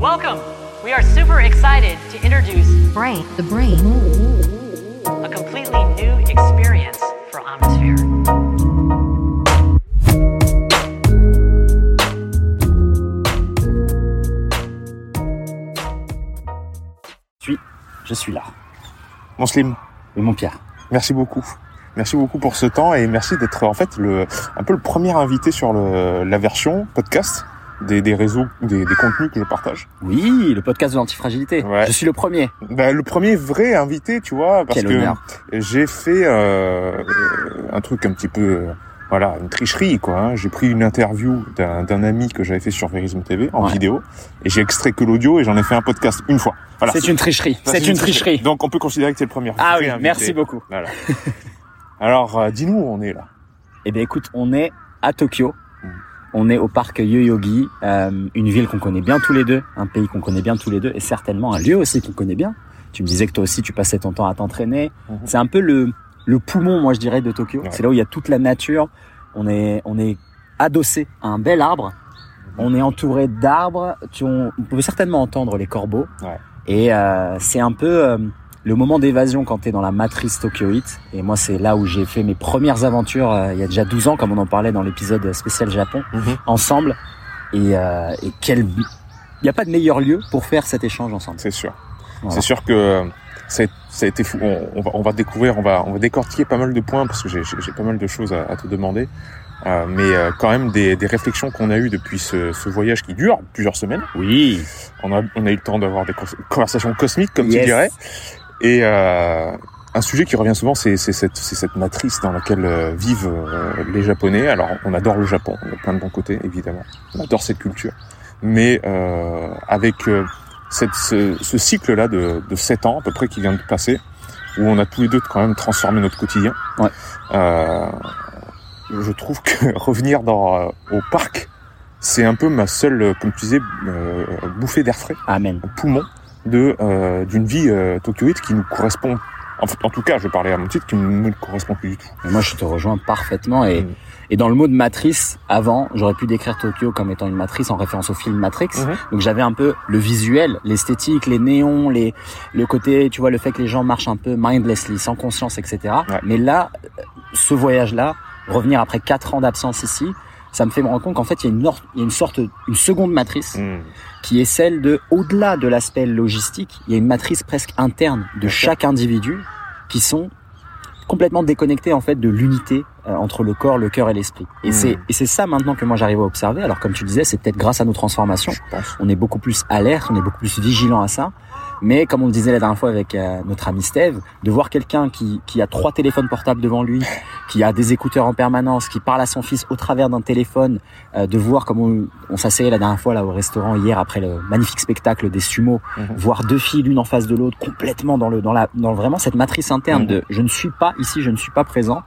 Welcome. We are super excited to introduce Brain, the brain. a completely new experience for Omnisphere. suis, je suis là. Mon Slim, Et mon Pierre. merci beaucoup. Merci beaucoup pour ce temps et merci d'être en fait le un peu le premier invité sur le, la version podcast des, des réseaux, des, des contenus que je partage. Oui, le podcast de l'antifragilité. Ouais. Je suis le premier. Bah, le premier vrai invité, tu vois, parce Quel que j'ai fait euh, un truc un petit peu, voilà, une tricherie, quoi. hein. J'ai pris une interview d'un ami que j'avais fait sur Verisme TV en Ouais. vidéo et j'ai extrait que l'audio et j'en ai fait un podcast une fois. Voilà. c'est une tricherie. C'est une tricherie. Donc on peut considérer que c'est le premier. Ah oui, invité. merci beaucoup. Voilà. Alors, euh, dis-nous où on est là. Eh bien, écoute, on est à Tokyo. Mm. On est au parc Yoyogi, euh, une ville qu'on connaît bien tous les deux, un pays qu'on connaît bien tous les deux, et certainement un lieu aussi qu'on connaît bien. Tu me disais que toi aussi, tu passais ton temps à t'entraîner. Mhm. C'est un peu le, le poumon, moi, je dirais, de Tokyo. Ouais. C'est là où il y a toute la nature. On est, on est adossé à un bel arbre. On est entouré d'arbres. Tu, on, on peut certainement entendre les corbeaux. Ouais. Et euh, c'est un peu euh, le moment d'évasion quand tu es dans la matrice tokyoïte. Et moi, c'est là où j'ai fait mes premières aventures euh, il y a déjà 12 ans, comme on en parlait dans l'épisode spécial Japon, Mhm. ensemble. Et, euh, et quel... Il n'y a pas de meilleur lieu pour faire cet échange ensemble. C'est sûr. Voilà. C'est sûr que ça a, ça a été fou. On, on va, on va découvrir, on va, on va décortiquer pas mal de points parce que j'ai pas mal de choses à, à te demander. Euh, mais euh, quand même des, des réflexions qu'on a eues depuis ce, ce voyage qui dure plusieurs semaines. Oui. On a, on a eu le temps d'avoir des conversations cosmiques, comme Yes. tu dirais. Et euh, un sujet qui revient souvent, c'est cette, cette matrice dans laquelle euh, vivent euh, les Japonais. Alors, on adore le Japon, on a plein de bons côtés, évidemment. On adore cette culture. Mais euh, avec euh, cette, ce, ce cycle-là de, de 7 ans, à peu près, qui vient de passer, où on a tous les deux quand même transformé notre quotidien, Ouais. euh, je trouve que revenir dans, euh, au parc, c'est un peu ma seule, euh, comme tu disais, euh, bouffée d'air frais Amen. poumon de euh, d'une vie euh, tokyoïte qui nous correspond. En, en tout cas, je parlais à mon titre qui ne me correspond plus du tout. Moi, je te rejoins parfaitement. Et, Mm. Et dans le mot de matrice, avant, j'aurais pu décrire Tokyo comme étant une matrice en référence au film Matrix. Mhm. Donc j'avais un peu le visuel, l'esthétique, les néons, les, le côté, tu vois, le fait que les gens marchent un peu mindlessly, sans conscience, etc. Ouais. Mais là, ce voyage-là, revenir après quatre ans d'absence ici, ça me fait me rendre compte qu'en fait, il y a une, or- il y a une sorte, une seconde matrice Mm. qui est celle de, au-delà de l'aspect logistique, il y a une matrice presque interne de chaque individu qui sont complètement déconnectés en fait de l'unité euh, entre le corps, le cœur et l'esprit. Et Mm. c'est et c'est ça maintenant que moi j'arrive à observer. Alors comme tu disais, c'est peut-être grâce à nos transformations, on est beaucoup plus alerte, on est beaucoup plus vigilant à ça. Mais comme on le disait la dernière fois avec euh, notre ami Steve, de voir quelqu'un qui, qui a trois téléphones portables devant lui, qui a des écouteurs en permanence, qui parle à son fils au travers d'un téléphone, euh, de voir comme on, on s'asseyait la dernière fois là au restaurant hier après le magnifique spectacle des sumo, Mhm. voir deux filles l'une en face de l'autre, complètement dans le dans la dans vraiment cette matrice interne Mhm. de je ne suis pas ici, je ne suis pas présent.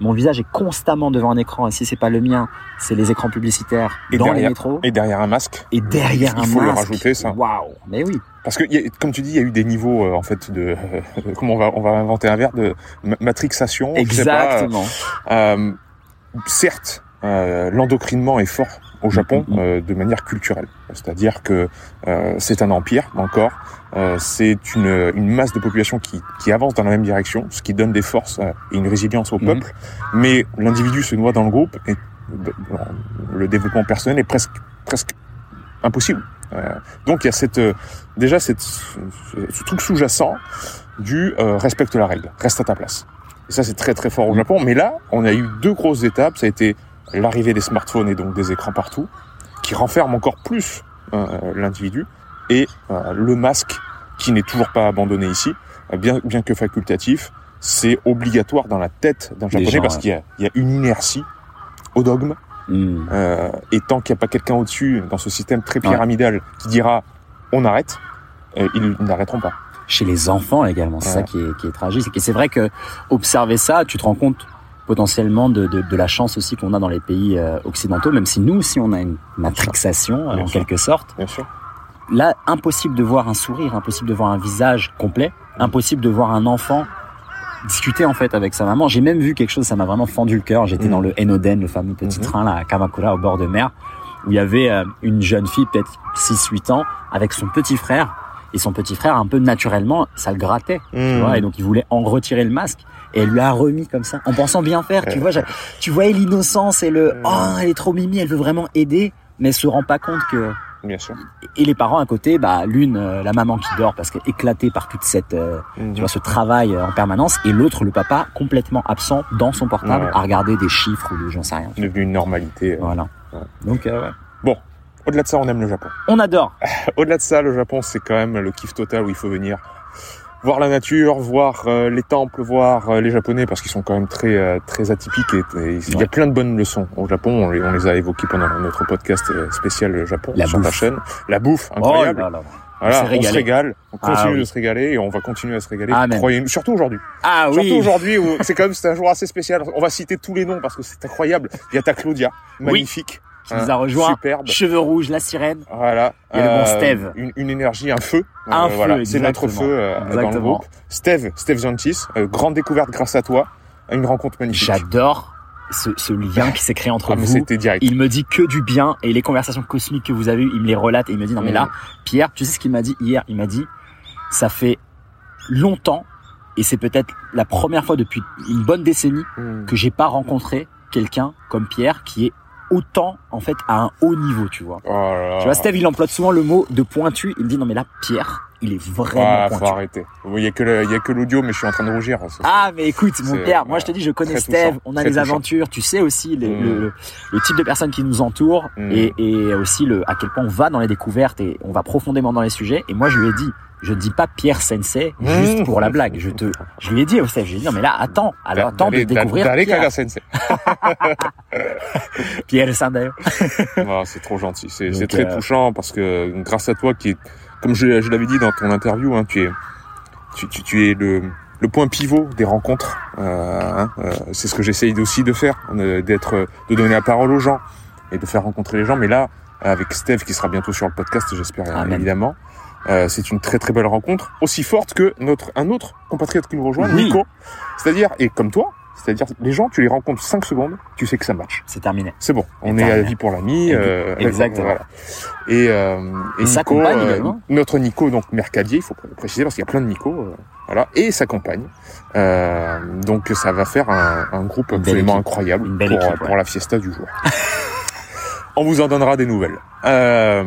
Mon visage est constamment devant un écran et si c'est pas le mien, c'est les écrans publicitaires Et dans les derrière- métros Et derrière un masque, et derrière il un faut le masque. rajouter, ça. Waouh, mais oui. parce que il comme tu dis, il y a eu des niveaux euh, en fait de comment on va on va inventer un verre de ma- matrixation. je sais pas, Exactement. Euh, certes, euh, l'endocrinement est fort au Japon Mhm. euh, de manière culturelle. C'est-à-dire que euh, c'est un empire encore, euh, c'est une, une masse de population qui, qui avance dans la même direction, ce qui donne des forces euh, et une résilience au Mhm. peuple. Mais l'individu se noie dans le groupe et le développement personnel est presque presque impossible. Euh, donc il y a cette euh, déjà cette, ce, ce truc sous-jacent du euh, respecte la règle, reste à ta place. Et ça c'est très très fort au Japon. Mais là, on a eu deux grosses étapes. Ça a été l'arrivée des smartphones et donc des écrans partout, qui renferment encore plus euh, l'individu, et euh, le masque qui n'est toujours pas abandonné ici, euh, bien bien que facultatif, c'est obligatoire dans la tête d'un japonais gens, parce ouais. qu'il y a, il y a une inertie au dogme Hmm. euh, et tant qu'il n'y a pas quelqu'un au-dessus, dans ce système très pyramidal, qui dira on arrête, euh, ils n'arrêteront pas. Chez les enfants également, c'est Ouais. ça qui est, qui est tragique. Et c'est vrai que observer ça, tu te rends compte potentiellement de, de, de la chance aussi qu'on a dans les pays euh, occidentaux, même si nous aussi on a une matrixation euh, en sûr. quelque sorte. Bien sûr. Là, impossible de voir un sourire, impossible de voir un visage complet, impossible de voir un enfant discuter en fait avec sa maman. J'ai même vu quelque chose, ça m'a vraiment fendu le cœur. J'étais dans le Enoden, le fameux petit Mhm. train là à Kamakura au bord de mer, où il y avait euh, une jeune fille, peut-être 6-8 ans, avec son petit frère. Et son petit frère, un peu naturellement, ça le grattait, tu Mhm. vois. Et donc il voulait en retirer le masque. Et elle lui a remis comme ça, en pensant bien faire. Tu vois, tu voyais l'innocence et le Mhm. oh, elle est trop mimi, elle veut vraiment aider, mais elle se rend pas compte que Bien sûr. et les parents à côté, bah l'une euh, la maman qui dort parce qu'elle est éclatée par toute cette euh, Mhm. tu vois ce travail euh, en permanence et l'autre le papa complètement absent dans son portable Ouais. à regarder des chiffres ou j'en sais rien. C'est devenu une normalité. Voilà. Ouais. Donc euh, ouais. Au-delà de ça, on aime le Japon. on adore. Au-delà de ça, le Japon, c'est quand même le kiff total où il faut venir voir la nature, voir euh, les temples, voir euh, les Japonais parce qu'ils sont quand même très euh, très atypiques et, et il y a plein de bonnes leçons au Japon. On les, on les a évoquées pendant notre podcast spécial Japon La sur ta bouffe. chaîne. La bouffe, Oh incroyable. là là. voilà, on se régale, on Ah continue oui. de se régaler et on va continuer à se régaler. Croyez-nous, surtout aujourd'hui. Ah Surtout oui. aujourd'hui où c'est quand même c'est un jour assez spécial. On va citer tous les noms parce que c'est incroyable. Il y a ta Claudia, magnifique, Qui nous a rejoint. superbe. Cheveux rouges, la sirène. Voilà. Et le bon Steve. Une, une énergie, un feu. Euh, Un feu, voilà. C'est notre feu euh, dans le Exactement. groupe. Steve, Steve Zantis, euh, grande découverte grâce à toi. Une rencontre magnifique. J'adore ce, ce lien qui s'est créé entre Ah, vous. c'était direct. Il me dit que du bien et les conversations cosmiques que vous avez eues, il me les relate et il me dit non mais là, Pierre, tu sais ce qu'il m'a dit hier? Il m'a dit ça fait longtemps et c'est peut-être la première fois depuis une bonne décennie Hmm. que j'ai pas rencontré quelqu'un comme Pierre qui est autant en fait à un haut niveau, tu vois. Oh là là. Tu vois, Steve, il emploie souvent le mot de pointu. Il me dit non mais là, Pierre, il est vraiment Ah, faut pointu. arrêter. Il y a que le- il y a que l'audio, mais je suis en train de rougir. Ça, Ah mais écoute mon Pierre, moi je te dis je connais Steve, touchant, on a touchant. aventures, tu sais aussi le, Mm. le, le type de personnes qui nous entourent Mm. et, et aussi le à quel point on va dans les découvertes et on va profondément dans les sujets. Et moi je lui ai dit, je dis pas Pierre Sensei juste pour la blague. Je te, je lui ai dit au Steve, j'ai dit non mais là attends, alors attends de découvrir Pierre, Kaga Sensei. Pierre Sensei. Ah, c'est trop gentil. C'est très euh, touchant parce que grâce à toi, qui est, comme je, je l'avais dit dans ton interview, hein, tu es, tu, tu, tu es le, le point pivot des rencontres. Euh, hein, euh, c'est ce que j'essaye aussi de faire, d'être, de donner la parole aux gens et de faire rencontrer les gens. Mais là, avec Steve qui sera bientôt sur le podcast, j'espère évidemment. Euh, c'est une très très belle rencontre, aussi forte que notre un autre compatriote qui nous rejoint, Oui. Nico. C'est-à-dire et comme toi, c'est-à-dire les gens, tu les rencontres 5 secondes, tu sais que ça marche. C'est terminé. C'est bon, on est à la vie pour l'ami. euh, Exactement. voilà. Et, euh, et, Nico, compagne euh, notre Nico, donc Mercadier, il faut préciser parce qu'il y a plein de Nico, euh, voilà, et sa compagne. Euh, donc ça va faire un, un groupe absolument équipe. incroyable pour, équipe, pour la fiesta du jour. on vous en donnera des nouvelles. Euh,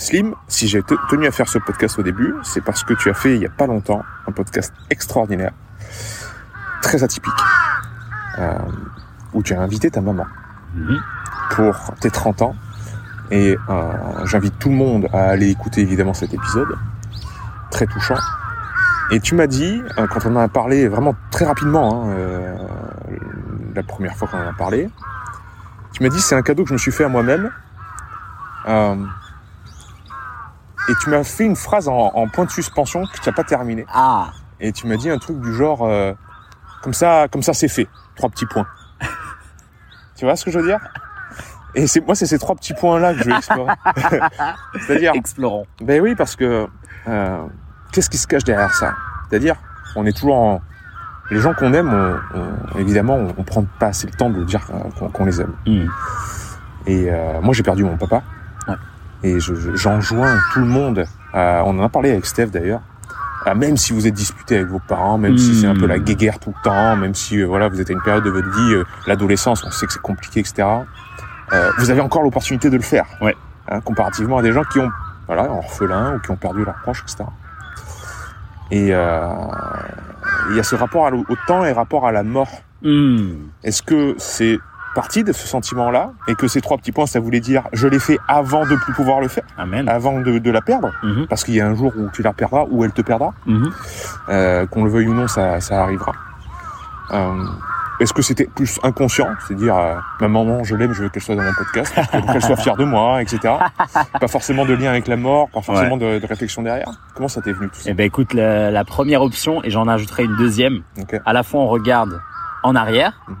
Slim, si j'ai te- tenu à faire ce podcast au début, c'est parce que tu as fait il y a pas longtemps un podcast extraordinaire, très atypique, euh, où tu as invité ta maman pour tes 30 ans. Et euh, j'invite tout le monde à aller écouter évidemment cet épisode, très touchant. Et tu m'as dit, euh, quand on en a parlé vraiment très rapidement, hein, la première fois qu'on en a parlé, tu m'as dit c'est un cadeau que je me suis fait à moi-même. Et tu m'as fait une phrase en, en point de suspension que tu n'as pas terminé. Ah, Et tu m'as dit un truc du genre, euh, comme ça, comme ça c'est fait, trois petits points. tu vois ce que je veux dire? Et c'est moi, c'est ces trois petits points-là que je vais explorer. C'est-à-dire, explorons. ben oui, parce que euh, qu'est-ce qui se cache derrière ça? C'est-à-dire, on est toujours en... Les gens qu'on aime, on, on- évidemment, on, on prend pas assez le temps de dire qu'on les aime. Mhm. Et euh, moi, j'ai perdu mon papa. Et je- je- j'enjoins tout le monde. à- on en a parlé avec Steph d'ailleurs. à même si vous êtes disputé avec vos parents, même si c'est un peu la Hmm. guéguerre tout le temps, même si euh, voilà vous êtes à une période de votre vie, euh, l'adolescence, on sait que c'est compliqué, etc. euh, vous avez encore l'opportunité de le faire. Ouais. Hein, comparativement à des gens qui ont voilà orphelins ou qui ont perdu leurs proches, etc. Et il y a ce rapport au temps et rapport à la mort. Hmm. Est-ce que c'est parti de ce sentiment-là et que ces trois petits points, ça voulait dire je l'ai fait avant de plus pouvoir le faire, Amen. avant de, de la perdre, Mhm. parce qu'il y a un jour où tu la perdras, ou elle te perdra, Mhm. euh, qu'on le veuille ou non, ça, ça arrivera. Euh, Est-ce que c'était plus inconscient, c'est-à-dire euh, ma maman, je l'aime, je veux qu'elle soit dans mon podcast, qu'elle soit fière de moi, etc. Pas forcément de lien avec la mort, pas forcément de, de réflexion derrière. Comment ça t'est venu tout ça? Eh ben écoute, la, la première option, et j'en ajouterai une deuxième, à la fois on regarde en arrière Mhm.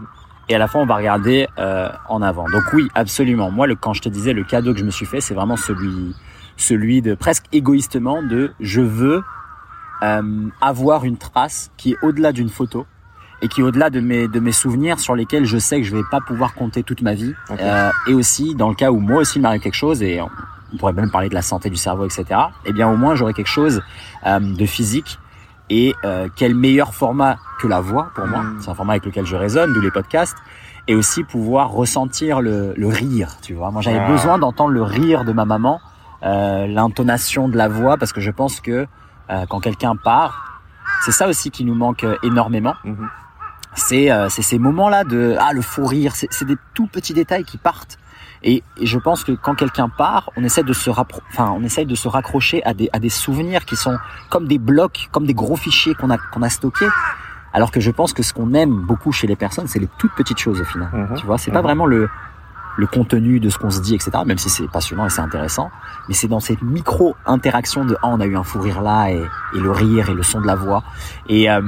Et à la fois on va regarder euh, en avant. Donc oui, absolument. Moi, le, quand je te disais le cadeau que je me suis fait, c'est vraiment celui, celui de presque égoïstement de je veux euh, avoir une trace qui est au-delà d'une photo et qui est au-delà de mes de mes souvenirs sur lesquels je sais que je vais pas pouvoir compter toute ma vie. Euh, et aussi dans le cas où moi aussi il m'arrive quelque chose et on, on pourrait même parler de la santé du cerveau, etc. Eh bien au moins j'aurai quelque chose de physique et euh, quel meilleur format que la voix pour moi. Mm. C'est un format avec lequel je résonne, d'où les podcasts. Et aussi pouvoir ressentir le, le rire, tu vois. Moi, j'avais Ah. besoin d'entendre le rire de ma maman, euh, l'intonation de la voix, parce que je pense que euh, quand quelqu'un part, c'est ça aussi qui nous manque euh, énormément. Mhm. C'est euh, c'est ces moments-là de ah le fou rire. C'est c'est des tout petits détails qui partent. Et, et je pense que quand quelqu'un part, on essaie de se enfin on essaie de se raccrocher à des à des souvenirs qui sont comme des blocs, comme des gros fichiers qu'on a qu'on a stockés. Alors que je pense que ce qu'on aime beaucoup chez les personnes, c'est les toutes petites choses au final. Mhm. Tu vois, c'est pas Mhm. vraiment le le contenu de ce qu'on se dit, etc. Même si c'est passionnant et c'est intéressant, mais c'est dans cette micro interaction de ah on a eu un fou rire là et, et le rire et le son de la voix. Et, euh,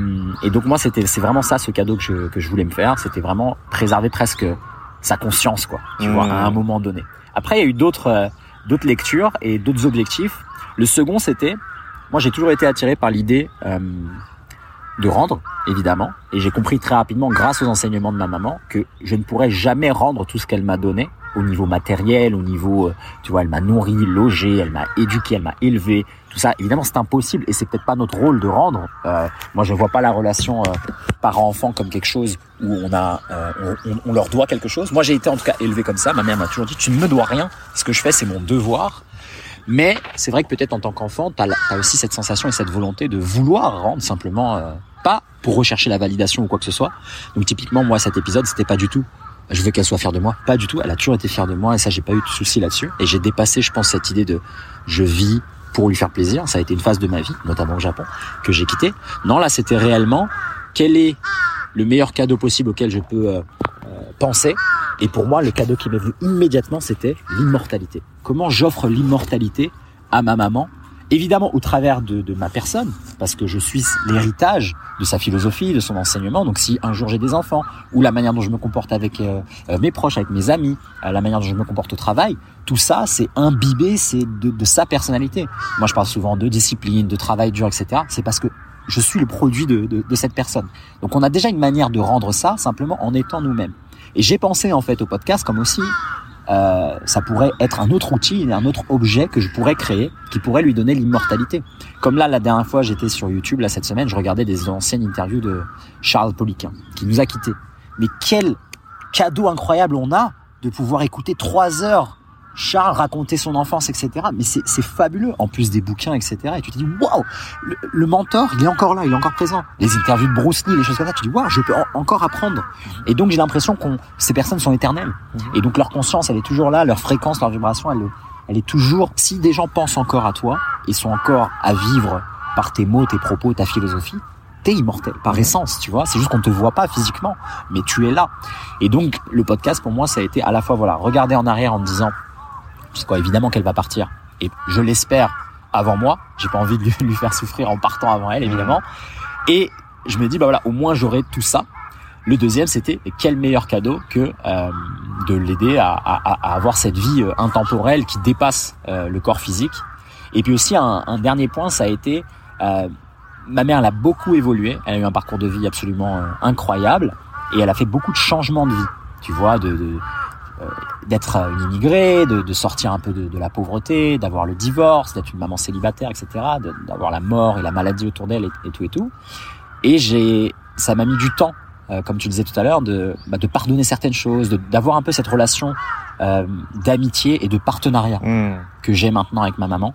et donc moi c'était c'est vraiment ça ce cadeau que je que je voulais me faire. C'était vraiment préserver presque sa conscience quoi. Tu vois Mhm. à un moment donné. Après il y a eu d'autres euh, d'autres lectures et d'autres objectifs. Le second c'était moi j'ai toujours été attiré par l'idée euh, de rendre, évidemment. Et j'ai compris très rapidement, grâce aux enseignements de ma maman, que je ne pourrais jamais rendre tout ce qu'elle m'a donné au niveau matériel, au niveau, euh, tu vois, elle m'a nourri, logé, elle m'a éduqué, elle m'a élevé, tout ça. Évidemment, c'est impossible et c'est peut-être pas notre rôle de rendre. Euh, moi, je vois pas la relation euh, parent-enfant comme quelque chose où on a, euh, on- on leur doit quelque chose. Moi, j'ai été en tout cas élevé comme ça. Ma mère m'a toujours dit, tu ne me dois rien. Ce que je fais, c'est mon devoir. Mais c'est vrai que peut-être en tant qu'enfant, tu as, aussi cette sensation et cette volonté de vouloir rendre simplement, euh, pas pour rechercher la validation ou quoi que ce soit. Donc typiquement, moi, cet épisode, c'était pas du tout. Je veux qu'elle soit fière de moi. Pas du tout. Elle a toujours été fière de moi et ça, j'ai pas eu de souci là-dessus. Et j'ai dépassé, je pense, cette idée de je vis pour lui faire plaisir. Ça a été une phase de ma vie, notamment au Japon, que j'ai quitté. Non, là, c'était réellement quel est le meilleur cadeau possible auquel je peux euh, penser. Et pour moi, le cadeau qui m'est venu immédiatement, c'était l'immortalité. Comment j'offre l'immortalité à ma maman? Évidemment au travers de, ma personne, parce que je suis l'héritage de sa philosophie, de son enseignement. Donc si un jour j'ai des enfants, ou la manière dont je me comporte avec euh, euh, mes proches, avec mes amis, la manière dont je me comporte au travail, tout ça c'est imbibé, c'est de sa personnalité. Moi je parle souvent de discipline, de travail dur, etc. C'est parce que je suis le produit de, de, de cette personne. Donc on a déjà une manière de rendre ça simplement en étant nous-mêmes. Et j'ai pensé en fait au podcast comme aussi euh, ça pourrait être un autre outil, un autre objet que je pourrais créer, qui pourrait lui donner l'immortalité. Comme là, la dernière fois, j'étais sur YouTube, là, cette semaine, je regardais des anciennes interviews de Charles Poliquin, qui nous a quittés. Mais quel cadeau incroyable on a de pouvoir écouter trois heures Charles raconter son enfance, etc. Mais c'est fabuleux, en plus des bouquins, etc. Et tu te dis, waouh, le, le mentor, il est encore là, il est encore présent. Les interviews de Bruce Lee, les choses comme ça, tu te dis, waouh, je peux en- encore apprendre. Et donc j'ai l'impression qu'on ces personnes sont éternelles. Et donc leur conscience, elle est toujours là, leur fréquence, leur vibration, elle, elle est toujours. Si des gens pensent encore à toi et sont encore à vivre par tes mots, tes propos, ta philosophie, t'es immortel par essence, tu vois. C'est juste qu'on te voit pas physiquement, mais tu es là. Et donc le podcast pour moi, ça a été à la fois voilà, regarder en arrière en me disant, sais quoi, évidemment qu'elle va partir, et je l'espère avant moi. J'ai pas envie de lui, lui faire souffrir en partant avant elle, évidemment. Et je me dis bah voilà, au moins j'aurai tout ça. Le deuxième, c'était quel meilleur cadeau que euh, de l'aider à, à- à avoir cette vie euh, intemporelle qui dépasse euh, le corps physique. Et puis aussi un, un dernier point, ça a été euh, ma mère elle a beaucoup évolué. Elle a eu un parcours de vie absolument euh, incroyable et elle a fait beaucoup de changements de vie. Tu vois, de, de d'être euh, une immigrée, de, de sortir un peu de, de la pauvreté, d'avoir le divorce, d'être une maman célibataire, etc., d'avoir la mort et la maladie autour d'elle et, et tout et tout. Et j'ai, ça m'a mis du temps, euh, comme tu disais tout à l'heure, de, bah, de pardonner certaines choses, d'avoir un peu cette relation euh, d'amitié et de partenariat Hmm. que j'ai maintenant avec ma maman.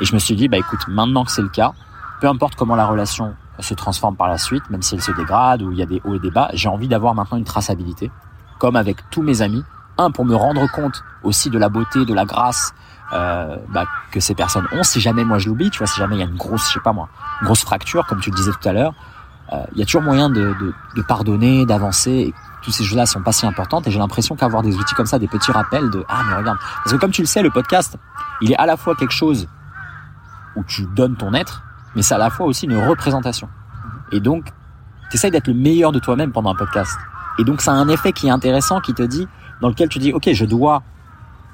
Et je me suis dit, bah écoute, maintenant que c'est le cas, peu importe comment la relation se transforme par la suite, même si elle se dégrade ou il y a des hauts et des bas, j'ai envie d'avoir maintenant une traçabilité, comme avec tous mes amis. Pour me rendre compte aussi de la beauté, de la grâce euh, bah, que ces personnes ont. Si jamais moi je l'oublie, tu vois, si jamais il y a une grosse, je sais pas moi, une grosse fracture, comme tu le disais tout à l'heure, euh, il y a toujours moyen de, pardonner, d'avancer. Toutes ces choses-là sont pas si importantes. Et j'ai l'impression qu'avoir des outils comme ça, des petits rappels de ah mais regarde, parce que comme tu le sais, le podcast, il est à la fois quelque chose où tu donnes ton être, mais c'est à la fois aussi une représentation. Et donc, tu essayes d'être le meilleur de toi-même pendant un podcast. Et donc, ça a un effet qui est intéressant, qui te dit, dans lequel tu dis, ok, je dois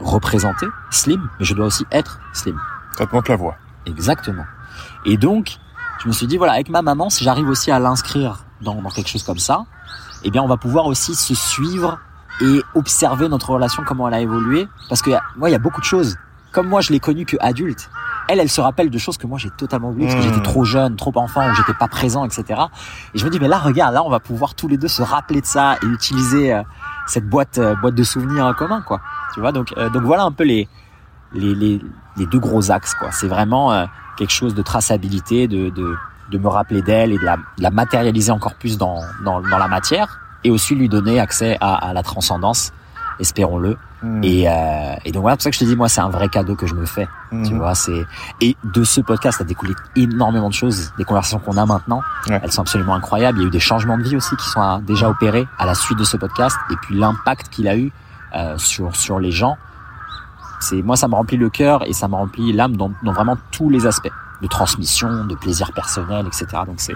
représenter Slim, mais je dois aussi être Slim. Ça te montre la voie. Exactement. Et donc, je me suis dit voilà, avec ma maman, si j'arrive aussi à l'inscrire dans, dans quelque chose comme ça, eh bien, on va pouvoir aussi se suivre et observer notre relation, comment elle a évolué. Parce que moi, il y a beaucoup de choses. Comme moi, je l'ai connue que adulte. Elle, elle se rappelle de choses que moi j'ai totalement oubliées parce que j'étais trop jeune, trop enfant, ou j'étais pas présent, etc. Et je me dis mais là, regarde, là, on va pouvoir tous les deux se rappeler de ça et utiliser euh, cette boîte, euh, boîte de souvenirs en commun, quoi. Tu vois, donc, euh, donc voilà un peu les, les, les, les deux gros axes, quoi. C'est vraiment euh, quelque chose de traçabilité, de, de, de me rappeler d'elle et de la, de la matérialiser encore plus dans, dans, dans la matière et aussi lui donner accès à, à la transcendance, espérons-le. Hmm. Et, euh, et donc voilà, pour ça que je te dis, moi, c'est un vrai cadeau que je me fais. Tu Mhm. vois, c'est et de ce podcast a découlé énormément de choses, des conversations qu'on a maintenant. Ouais. Elles sont absolument incroyables. Il y a eu des changements de vie aussi qui sont euh, déjà opérés à la suite de ce podcast, et puis l'impact qu'il a eu euh, sur sur les gens. C'est moi, ça me remplit le cœur et ça me remplit l'âme dans, dans vraiment tous les aspects de transmission, de plaisir personnel, etc. Donc c'est,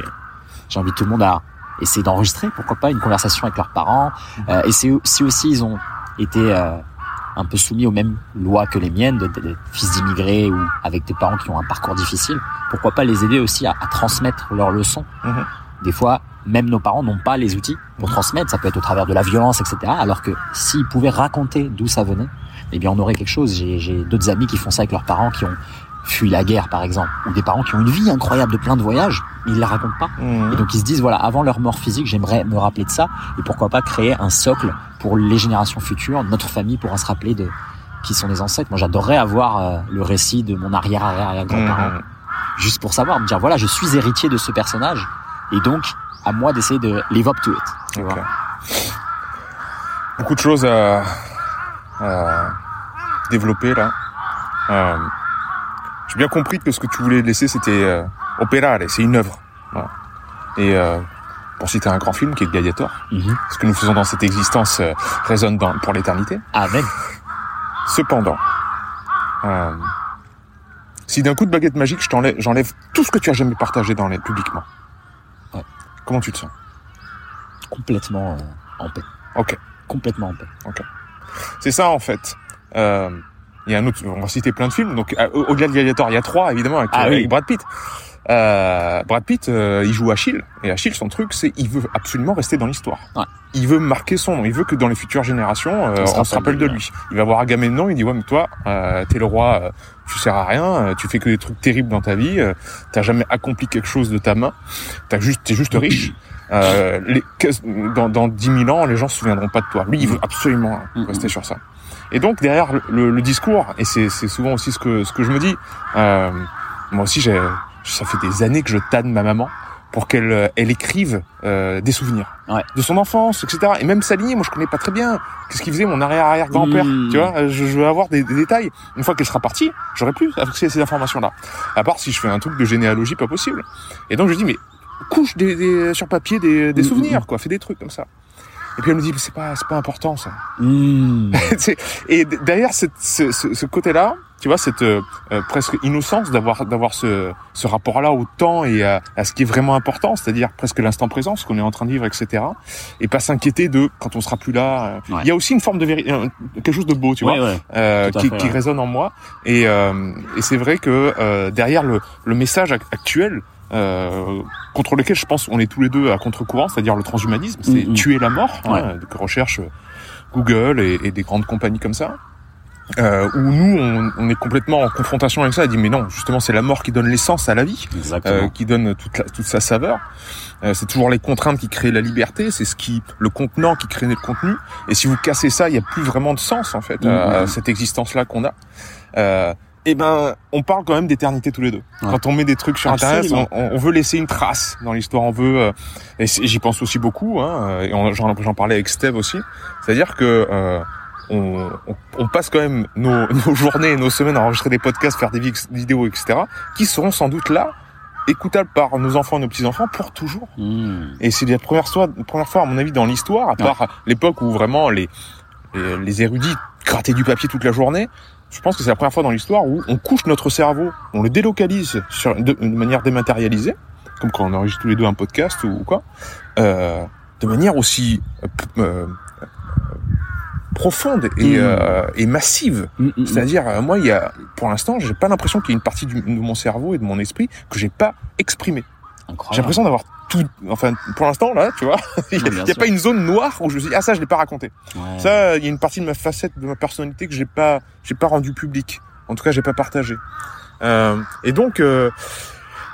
j'invite tout le monde à essayer d'enregistrer, pourquoi pas, une conversation avec leurs parents. Euh, et c'est si aussi ils ont été euh, un peu soumis aux mêmes lois que les miennes, de, de- de fils d'immigrés ou avec des parents qui ont un parcours difficile, pourquoi pas les aider aussi à, à transmettre leurs leçons? Mhm. Des fois, même nos parents n'ont pas les outils pour transmettre. Ça peut être au travers de la violence, etc. Alors que s'ils pouvaient raconter d'où ça venait, eh bien, on aurait quelque chose. J'ai d'autres amis qui font ça avec leurs parents, qui ont fui la guerre, par exemple, ou des parents qui ont une vie incroyable de plein de voyages, mais ils la racontent pas. Mhm. Et donc ils se disent voilà, avant leur mort physique, j'aimerais me rappeler de ça et pourquoi pas créer un socle pour les générations futures. Notre famille pourra se rappeler de qui sont les ancêtres. Moi, j'adorerais avoir euh, le récit de mon arrière arrière arrière grand-parent Mhm. juste pour savoir, me dire voilà, je suis héritier de ce personnage et donc à moi d'essayer de live up to it. Tu Ok. vois. Beaucoup de choses à, à développer là. Euh, J'ai bien compris que ce que tu voulais laisser, c'était euh, opérare, c'est une œuvre. Voilà. Et euh, pour citer un grand film qui est Gladiator, Mhm. ce que nous faisons dans cette existence euh, résonne dans, pour l'éternité. Amen. Cependant, euh, si d'un coup de baguette magique, je j'enlève tout ce que tu as jamais partagé dans les publiquement. Ouais. Comment tu te sens? Complètement euh, en paix. Ok. Complètement en paix. C'est ça en fait. Euh, Il y a un autre, on va citer plein de films. Donc au- au-delà de Gladiator, il y a trois évidemment avec, Ah euh, oui. avec Brad Pitt. Euh, Brad Pitt, euh, il joue Achille et Achille, son truc, c'est il veut absolument rester dans l'histoire. Ouais. Il veut marquer son nom. Il veut que dans les futures générations, euh, On se rappelle de lui, lui. Il va voir Agamemnon, il dit ouais mais toi, euh, t'es le roi, euh, tu sers à rien, euh, tu fais que des trucs terribles dans ta vie, euh, t'as jamais accompli quelque chose de ta main, t'as juste, t'es juste riche. Euh, les, dans, dans 10 000 ans, les gens se souviendront pas de toi. Lui, il veut absolument Mhm. rester sur ça. Et donc derrière le, le- le discours, et c'est souvent aussi ce que ce que je me dis. euh, moi aussi, j'ai ça fait des années que je tanne ma maman pour qu'elle euh, elle écrive euh, des souvenirs Ouais. de son enfance, etc. Et même s'aligner, moi je connais pas très bien. Qu'est-ce qu'il faisait mon arrière arrière grand père Mmh. Tu vois, je, je veux avoir des, des détails. Une fois qu'elle sera partie, j'aurai plus accès à ces informations-là. À part si je fais un truc de généalogie, pas possible. Et donc je dis mais couche des, des- sur papier des, des Mmh, souvenirs, quoi. Fais des trucs comme ça. Et puis elle me dit mais c'est pas c'est pas important ça. Mmh. C'est- et derrière cette- ce, ce- ce côté-là, tu vois, cette euh, euh, presque innocence d'avoir d'avoir ce, ce rapport-là au temps et à, à ce qui est vraiment important, c'est-à-dire presque l'instant présent, ce qu'on est en train de vivre, etc. Et pas s'inquiéter de quand on sera plus là. euh. Il y a aussi une forme de vérité, quelque chose de beau, tu vois, Ouais, euh, qui, fait, qui résonne en moi. Et, euh, et c'est vrai que euh, derrière le, le message ac- actuel. Euh, contre lequel je pense on est tous les deux à contre-courant, c'est-à-dire le transhumanisme, c'est Mm, mm. tuer la mort, hein, que recherche Google et, et des grandes compagnies comme ça. Euh, où nous on, on est complètement en confrontation avec ça et dit mais non justement c'est la mort qui donne l'essence à la vie euh, qui donne toute, la- toute sa saveur. Euh, c'est toujours les contraintes qui créent la liberté c'est ce qui le contenant qui crée le contenu. Et si vous cassez ça il y a plus vraiment de sens en fait à, Mhm. cette existence là qu'on a et ben on parle quand même d'éternité tous les deux Ouais. quand on met des trucs sur internet on, on veut laisser une trace dans l'histoire on veut euh, et j'y pense aussi beaucoup hein, et j'en parlais avec Steve aussi c'est à dire que euh, on, on, on passe quand même nos, nos journées et nos semaines à enregistrer des podcasts, faire des vi- vidéos, etc., qui seront sans doute là, écoutables par nos enfants et nos petits-enfants pour toujours. Mmh. Et c'est la première fois, première fois, à mon avis, dans l'histoire, à part l'époque où vraiment les, les, les érudits grattaient du papier toute la journée, je pense que c'est la première fois dans l'histoire où on couche notre cerveau, on le délocalise sur, de, de manière dématérialisée, comme quand on enregistre tous les deux un podcast ou, ou quoi, euh, de manière aussi euh, euh, profonde et, Mm. euh, et massive. Mmh, mmh, C'est-à-dire, euh, moi, il y a pour l'instant, j'ai pas l'impression qu'il y ait une partie du- de mon cerveau et de mon esprit que j'ai pas exprimé. J'ai l'impression d'avoir tout, enfin, pour l'instant, là, tu vois, il n'y a, sûr. pas une zone noire où je me dis, ah, ça, je l'ai pas raconté. Ouais. Ça, il y a une partie de ma facette, de ma personnalité que j'ai pas, j'ai pas rendu public. En tout cas, j'ai pas partagé. Euh, et donc, euh,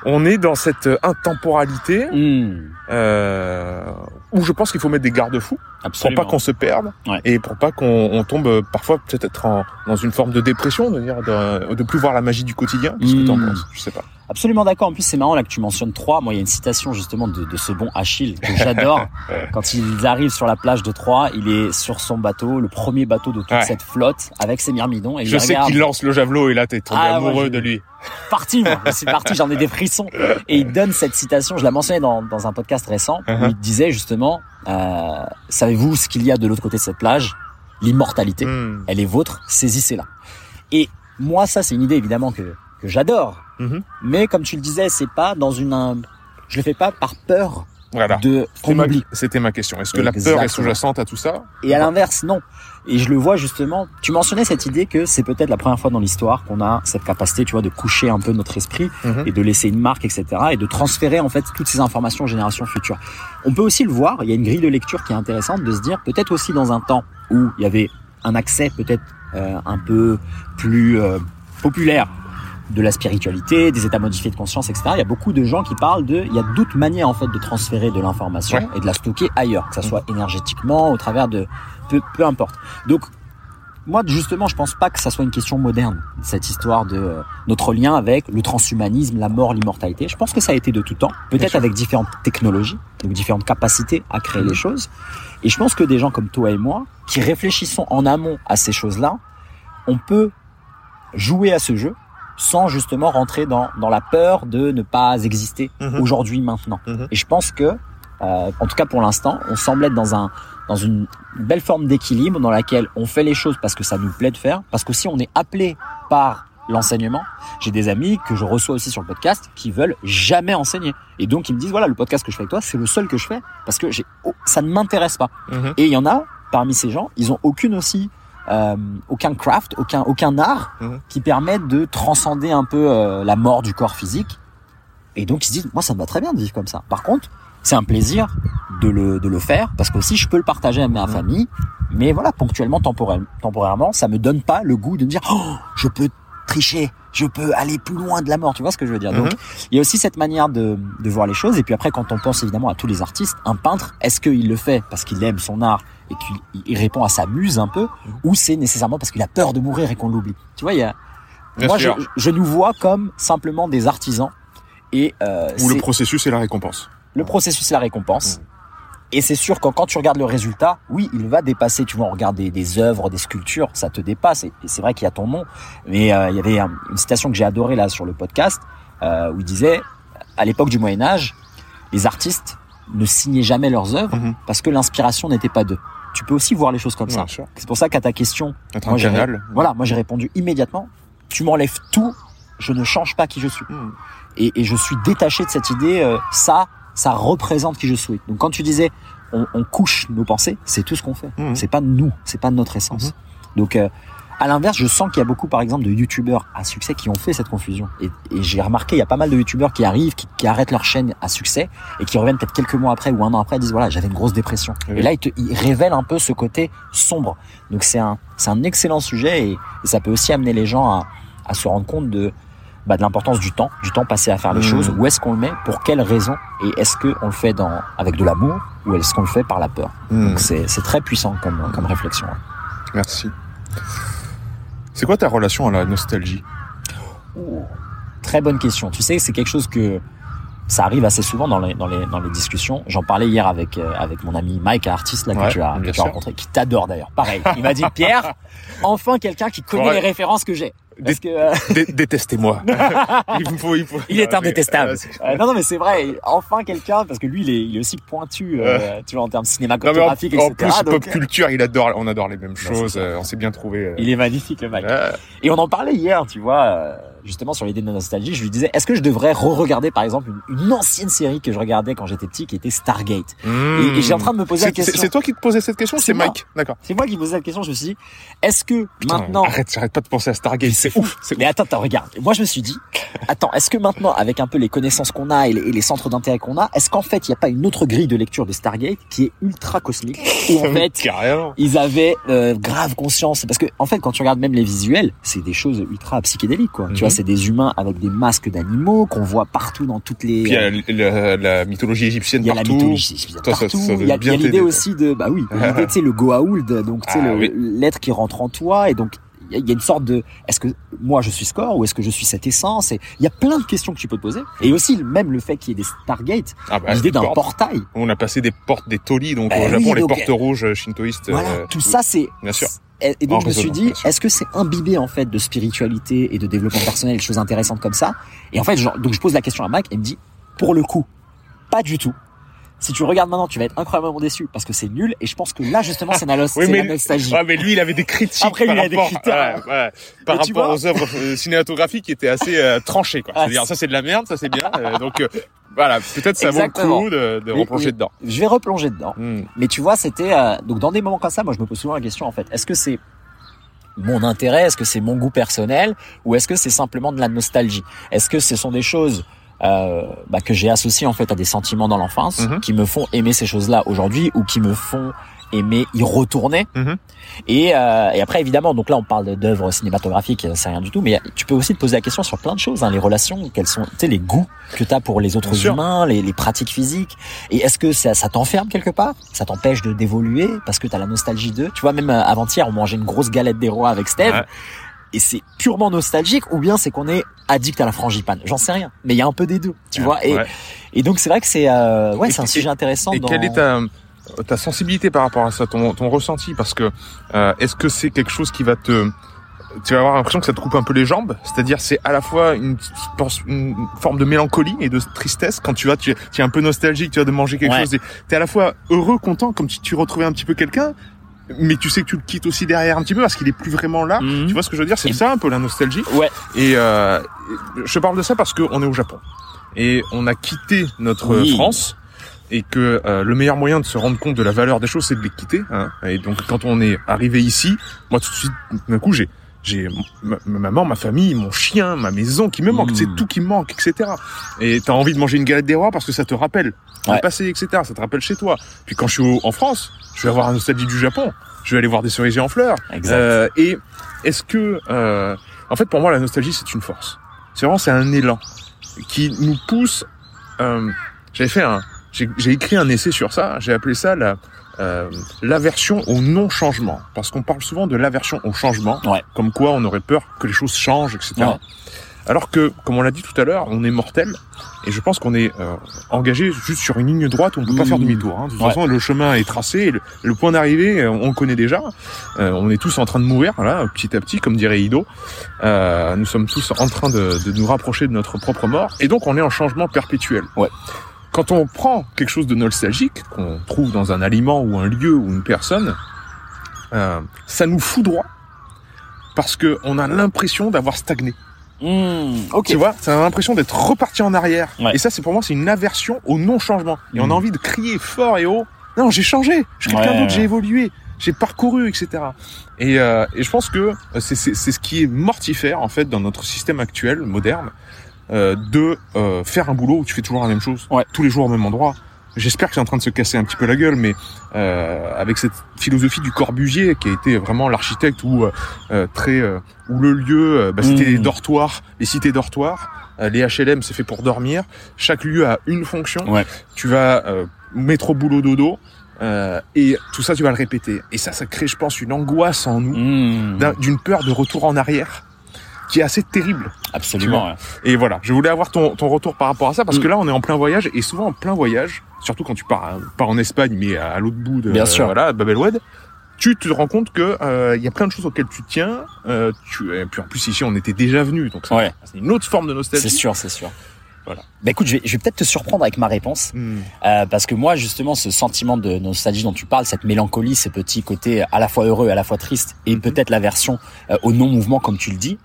on est dans cette intemporalité Hmm, euh, où je pense qu'il faut mettre des garde-fous pour pas qu'on se perde Ouais. et pour pas qu'on on tombe euh, parfois peut-être dans une forme de dépression, de dire de, de plus voir la magie du quotidien. Qu'est-ce que t'en Mm. penses? Je sais pas. Absolument d'accord. En plus, c'est marrant là que tu mentionnes Troyes. Moi, il y a une citation justement de, de ce bon Achille que j'adore. Quand ils arrivent sur la plage de Troyes, il est sur son bateau, le premier bateau de toute Ouais. cette flotte, avec ses myrmidons. Et il Je sais regarde. qu'il lance le javelot et là t'es tombé Ah, amoureux je- de lui. parti, moi. Suis parti, j'en ai des frissons. Et il donne cette citation, je la mentionnais dans, dans un podcast récent, où Uh-huh. il disait justement, euh, savez-vous ce qu'il y a de l'autre côté de cette plage? L'immortalité. Mm. Elle est vôtre, saisissez-la. Et moi, ça, c'est une idée évidemment que, que j'adore. Mhm. Mais comme tu le disais, c'est pas dans une, un- je le fais pas par peur Voilà. de C'était ma, c'était ma question. Est-ce que la peur est sous-jacente à tout ça Et à l'inverse, non. Et je le vois justement. Tu mentionnais cette idée que c'est peut-être la première fois dans l'histoire qu'on a cette capacité, tu vois, de coucher un peu notre esprit Mhm. et de laisser une marque, etc. Et de transférer en fait toutes ces informations aux générations futures. On peut aussi le voir. Il y a une grille de lecture qui est intéressante de se dire peut-être aussi dans un temps où il y avait un accès peut-être euh, un peu plus euh, populaire de la spiritualité, des états modifiés de conscience, etc. Il y a beaucoup de gens qui parlent de, il y a d'autres manières en fait de transférer de l'information Ouais. et de la stocker ailleurs, que ça soit énergétiquement, au travers de, peu, peu importe. Donc, moi, justement, je pense pas que ça soit une question moderne, cette histoire de euh, notre lien avec le transhumanisme, la mort, l'immortalité. Je pense que ça a été de tout temps, peut-être avec différentes technologies, donc différentes capacités à créer Mhm. les choses. Et je pense que des gens comme toi et moi, qui réfléchissons en amont à ces choses-là, on peut jouer à ce jeu sans justement rentrer dans, dans la peur de ne pas exister Mhm. aujourd'hui, maintenant. Mhm. Et je pense que, euh, en tout cas pour l'instant, on semble être dans un dans une belle forme d'équilibre dans laquelle on fait les choses parce que ça nous plaît de faire, parce qu'aussi on est appelé par l'enseignement. J'ai des amis que je reçois aussi sur le podcast qui veulent jamais enseigner. Et donc ils me disent voilà le podcast que je fais avec toi, c'est le seul que je fais parce que j'ai oh, ça ne m'intéresse pas. Mhm. Et il y en a parmi ces gens, ils ont aucune aussi euh, aucun craft, aucun aucun art Mhm. qui permette de transcender un peu euh, la mort du corps physique. Et donc ils se disent moi ça me va très bien de vivre comme ça. Par contre, c'est un plaisir de le de le faire parce qu'aussi je peux le partager à ma Mhm. famille, mais voilà ponctuellement temporel, temporairement, ça me donne pas le goût de me dire oh, je peux tricher, je peux aller plus loin de la mort, tu vois ce que je veux dire? Donc Mhm. il y a aussi cette manière de, de voir les choses. Et puis après, quand on pense évidemment à tous les artistes, un peintre, est-ce qu'il le fait parce qu'il aime son art et qu'il il répond à sa muse un peu, ou c'est nécessairement parce qu'il a peur de mourir et qu'on l'oublie? Tu vois, il y a. Bien Moi, je, nous vois comme simplement des artisans. Et euh, Où le processus est la récompense. le processus, c'est la récompense. Mm. Et c'est sûr que quand tu regardes le résultat, oui, il va dépasser. Tu vois, on regarde des, des œuvres, des sculptures, ça te dépasse. Et, et c'est vrai qu'il y a ton nom. Mais euh, il y avait un- une citation que j'ai adorée là sur le podcast euh, où il disait, à l'époque du Moyen Âge, les artistes ne signaient jamais leurs œuvres Mhm. parce que l'inspiration n'était pas d'eux. Tu peux aussi voir les choses comme ça. Bien sûr. C'est pour ça qu'à ta question, Être Moi, canal. voilà, moi j'ai répondu immédiatement. Tu m'enlèves tout, je ne change pas qui je suis Mhm. et, et je suis détaché de cette idée. euh, ça, ça représente qui je suis. Donc quand tu disais, on, on couche nos pensées, c'est tout ce qu'on fait. Mhm. C'est pas nous, c'est pas notre essence. Donc euh, à l'inverse, je sens qu'il y a beaucoup, par exemple, de youtubeurs à succès qui ont fait cette confusion. Et, et j'ai remarqué, il y a pas mal de youtubeurs qui arrivent, qui, qui arrêtent leur chaîne à succès et qui reviennent peut-être quelques mois après ou un an après, et disent voilà, j'avais une grosse dépression. Oui. Et là, ils, te, ils révèlent un peu ce côté sombre. Donc c'est un, c'est un excellent sujet et, et ça peut aussi amener les gens à, à se rendre compte de, bah, de l'importance du temps, du temps passé à faire les Mhm. choses. Où est-ce qu'on le met? Pour quelles raisons Et est-ce qu'on le fait dans, avec de l'amour? Ou est-ce qu'on le fait par la peur? Donc c'est, très puissant comme, comme réflexion. Merci. C'est quoi ta relation à la nostalgie? Très bonne question. Tu sais, c'est quelque chose que ça arrive assez souvent dans les, dans les, dans les discussions. J'en parlais hier avec, euh, avec mon ami Mike, artiste là, que tu as, bien que tu as sûr. rencontré, qui t'adore d'ailleurs. Pareil. Il m'a dit, Pierre, enfin quelqu'un qui connaît Ouais. les références que j'ai. Que, euh, Dé- Détestez-moi. il me faut, il faut. il est indétestable. c'est- Euh, non, non, mais c'est vrai. Enfin quelqu'un, parce que lui, il est, il est aussi pointu, euh, tu vois, en termes en, cinématographiques, en etc. plus donc, pop culture, il adore, on adore les mêmes choses. euh, on s'est bien trouvé. euh. il est magnifique, le mec. Et on en parlait hier, tu vois. Justement sur l'idée de nostalgie, je lui disais, est-ce que je devrais re-regarder par exemple une, une ancienne série que je regardais quand j'étais petit, qui était Stargate? Et, et j'étais en train de me poser la Hmm. Question. C'est toi qui te posais cette question, C'est. Mike? D'accord. C'est moi qui posais la question. Je me suis dit, est-ce que Putain, maintenant, Arrête, j'arrête pas de penser à Stargate. C'est ouf. Mais attends, attends, regarde. Moi, je me suis dit, attends, est-ce que maintenant, avec un peu les connaissances qu'on a et les, et les centres d'intérêt qu'on a, est-ce qu'en fait, il n'y a pas une autre grille de lecture de Stargate qui est ultra cosmique où en fait, carrément. ils avaient euh, grave conscience? Parce que en fait quand tu regardes même les visuels c'est des choses ultra psychédéliques quoi Mhm. tu vois c'est des humains avec des masques d'animaux qu'on voit partout dans toutes les Puis il y a la, la- la mythologie égyptienne il y a la partout. mythologie égyptienne partout il y a, bien l'idée aussi de bah oui l'idée tu sais le Goa'uld donc tu sais Ah, oui. l'être qui rentre en toi et donc il y a- une sorte de est-ce que moi je suis Score ou est-ce que je suis cette essence? Et il y a plein de questions que tu peux te poser et aussi même le fait qu'il y ait des Stargates Ah bah, l'idée d'un portail On a passé des portes, des tolis, donc Eh au Japon, oui, les donc, portes rouges euh, shintoïstes. Voilà, euh, tout ça c'est. Et, et donc En je me suis dit, est-ce que c'est imbibé en fait de spiritualité et de développement personnel, des choses intéressantes comme ça? Et en fait, genre, donc je pose la question à Mac et il me dit, pour le coup, pas du tout. Si tu regardes maintenant, tu vas être incroyablement déçu parce que c'est nul. Et je pense que là justement, c'est la, Oui, mais- la nostalgie. Ouais, mais lui, il avait des critiques Après, par lui, il a des rapport, critères. ouais, ouais, par rapport vois- aux œuvres euh, cinématographiques qui étaient assez euh, tranchées, quoi. Ah, C'est-à-dire, c'est- ça, c'est de la merde, ça, c'est bien. euh, donc, euh, voilà, peut-être ça vaut le coup de, replonger oui. dedans. Je vais replonger dedans. Hmm. Mais tu vois, c'était euh, donc dans des moments comme ça, moi je me pose souvent la question en fait, est-ce que c'est mon intérêt, est-ce que c'est mon goût personnel, ou est-ce que c'est simplement de la nostalgie? Est-ce que ce sont des choses euh, bah, que j'ai associées en fait à des sentiments dans l'enfance, Mhm. qui me font aimer ces choses-là aujourd'hui, ou qui me font aimer y retourner Mhm. et, euh, et après évidemment donc là on parle d'œuvres cinématographiques c'est rien du tout mais tu peux aussi te poser la question sur plein de choses hein, les relations quels sont tu sais les goûts que tu as pour les autres humains les, les pratiques physiques et est-ce que ça, ça t'enferme quelque part? Ça t'empêche de d'évoluer parce que tu as la nostalgie d'eux tu vois même euh, avant-hier on mangeait une grosse galette des rois avec Steve Ouais. Et c'est purement nostalgique ou bien c'est qu'on est addict à la frangipane j'en sais rien mais il y a un peu des deux tu vois et, Ouais. et donc c'est vrai que c'est euh, ouais c'est un et- sujet intéressant Et dans... quelle est ta, ta sensibilité par rapport à ça, ton, ton ressenti? Parce que euh, est-ce que c'est quelque chose qui va te tu vas avoir l'impression que ça te coupe un peu les jambes, c'est-à-dire c'est à la fois une, une forme de mélancolie et de tristesse quand tu vas, tu, tu es un peu nostalgique, tu vas de manger quelque Ouais. chose, tu es à la fois heureux, content, comme si tu retrouvais un petit peu quelqu'un, mais tu sais que tu le quittes aussi derrière un petit peu parce qu'il est plus vraiment là. Mhm. Tu vois ce que je veux dire? C'est ça un peu la nostalgie? Ouais. Et euh, je parle de ça parce qu'on est au Japon et on a quitté notre Oui. France et que euh, le meilleur moyen de se rendre compte de la valeur des choses, c'est de les quitter. Hein. Et donc, quand on est arrivé ici, moi tout de suite, d'un coup, j'ai j'ai ma, ma maman, ma famille, mon chien, ma maison qui me manque. Mm. C'est tout qui me manque, etc. Et t'as envie de manger une galette des rois parce que ça te rappelle Ouais. le passé, etc. Ça te rappelle chez toi. Puis quand je suis au- en France, je vais avoir un nostalgie du Japon. Je vais aller voir des cerisiers en fleurs. Exact. Euh, et est-ce que, euh, en fait, pour moi, la nostalgie, c'est une force. C'est vraiment, c'est un élan qui nous pousse. Euh, J'avais fait un, j'ai j'ai écrit un essai sur ça. J'ai appelé ça la euh, l'aversion au non-changement, parce qu'on parle souvent de l'aversion au changement, Ouais. comme quoi on aurait peur que les choses changent, etc. Ouais. Alors que, comme on l'a dit tout à l'heure, on est mortel, et je pense qu'on est euh, engagé juste sur une ligne droite où on ne peut pas faire demi-tour. hein. De toute Ouais. façon, le chemin est tracé, le, le point d'arrivée, euh, on le connaît déjà. Euh, on est tous en train de mourir, là, petit à petit, comme dirait Ido. Euh, nous sommes tous en train de, de nous rapprocher de notre propre mort, et donc on est en changement perpétuel. Ouais. Quand on prend quelque chose de nostalgique, qu'on trouve dans un aliment ou un lieu ou une personne, euh, ça nous fout droit parce que on a l'impression d'avoir stagné. Hmm, ok. Tu vois, ça a l'impression d'être reparti en arrière. Ouais. Et ça, c'est pour moi, c'est une aversion au non-changement. Et on a envie de crier fort et haut. Non, j'ai changé. Je suis quelqu'un Ouais, d'autre. ouais. J'ai évolué. J'ai parcouru, etc. Et, euh, et je pense que c'est- c'est ce qui est mortifère en fait dans notre système actuel moderne euh, de euh, faire un boulot où tu fais toujours la même chose, Ouais. tous les jours au même endroit. J'espère que c'est en train de se casser un petit peu la gueule, mais euh, avec cette philosophie du Corbusier, qui a été vraiment l'architecte où euh, euh, très euh, où le lieu, bah, c'était Mm. les dortoirs, les cités dortoirs. Euh, les HLM, c'est fait pour dormir. Chaque lieu a une fonction. Ouais. Tu vas euh, métro boulot dodo. euh, et tout ça, tu vas le répéter. Et ça, ça crée, je pense, une angoisse en nous, d'un- d'une peur de retour en arrière, qui est assez terrible. absolument. ouais. Et voilà, je voulais avoir ton, ton retour par rapport à ça, parce Mm. que là, on est en plein voyage, et souvent en plein voyage, surtout quand tu pars, hein, pas en Espagne, mais à, à l'autre bout de Bien sûr. voilà, à Babelwed, tu te rends compte que euh, il y a plein de choses auxquelles tu tiens. Euh, tu, et puis en plus ici, on était déjà venu, donc Ouais. c'est une autre forme de C'est nostalgie. sûr, c'est sûr. Voilà. Bah écoute, je vais, je vais peut-être te surprendre avec ma réponse, Mm. euh, parce que moi justement, ce sentiment de nostalgie dont tu parles, cette mélancolie, ces petits côtés à la fois heureux, à la fois triste, et Mhm. peut-être l'aversion euh, au non-mouvement comme tu le dis.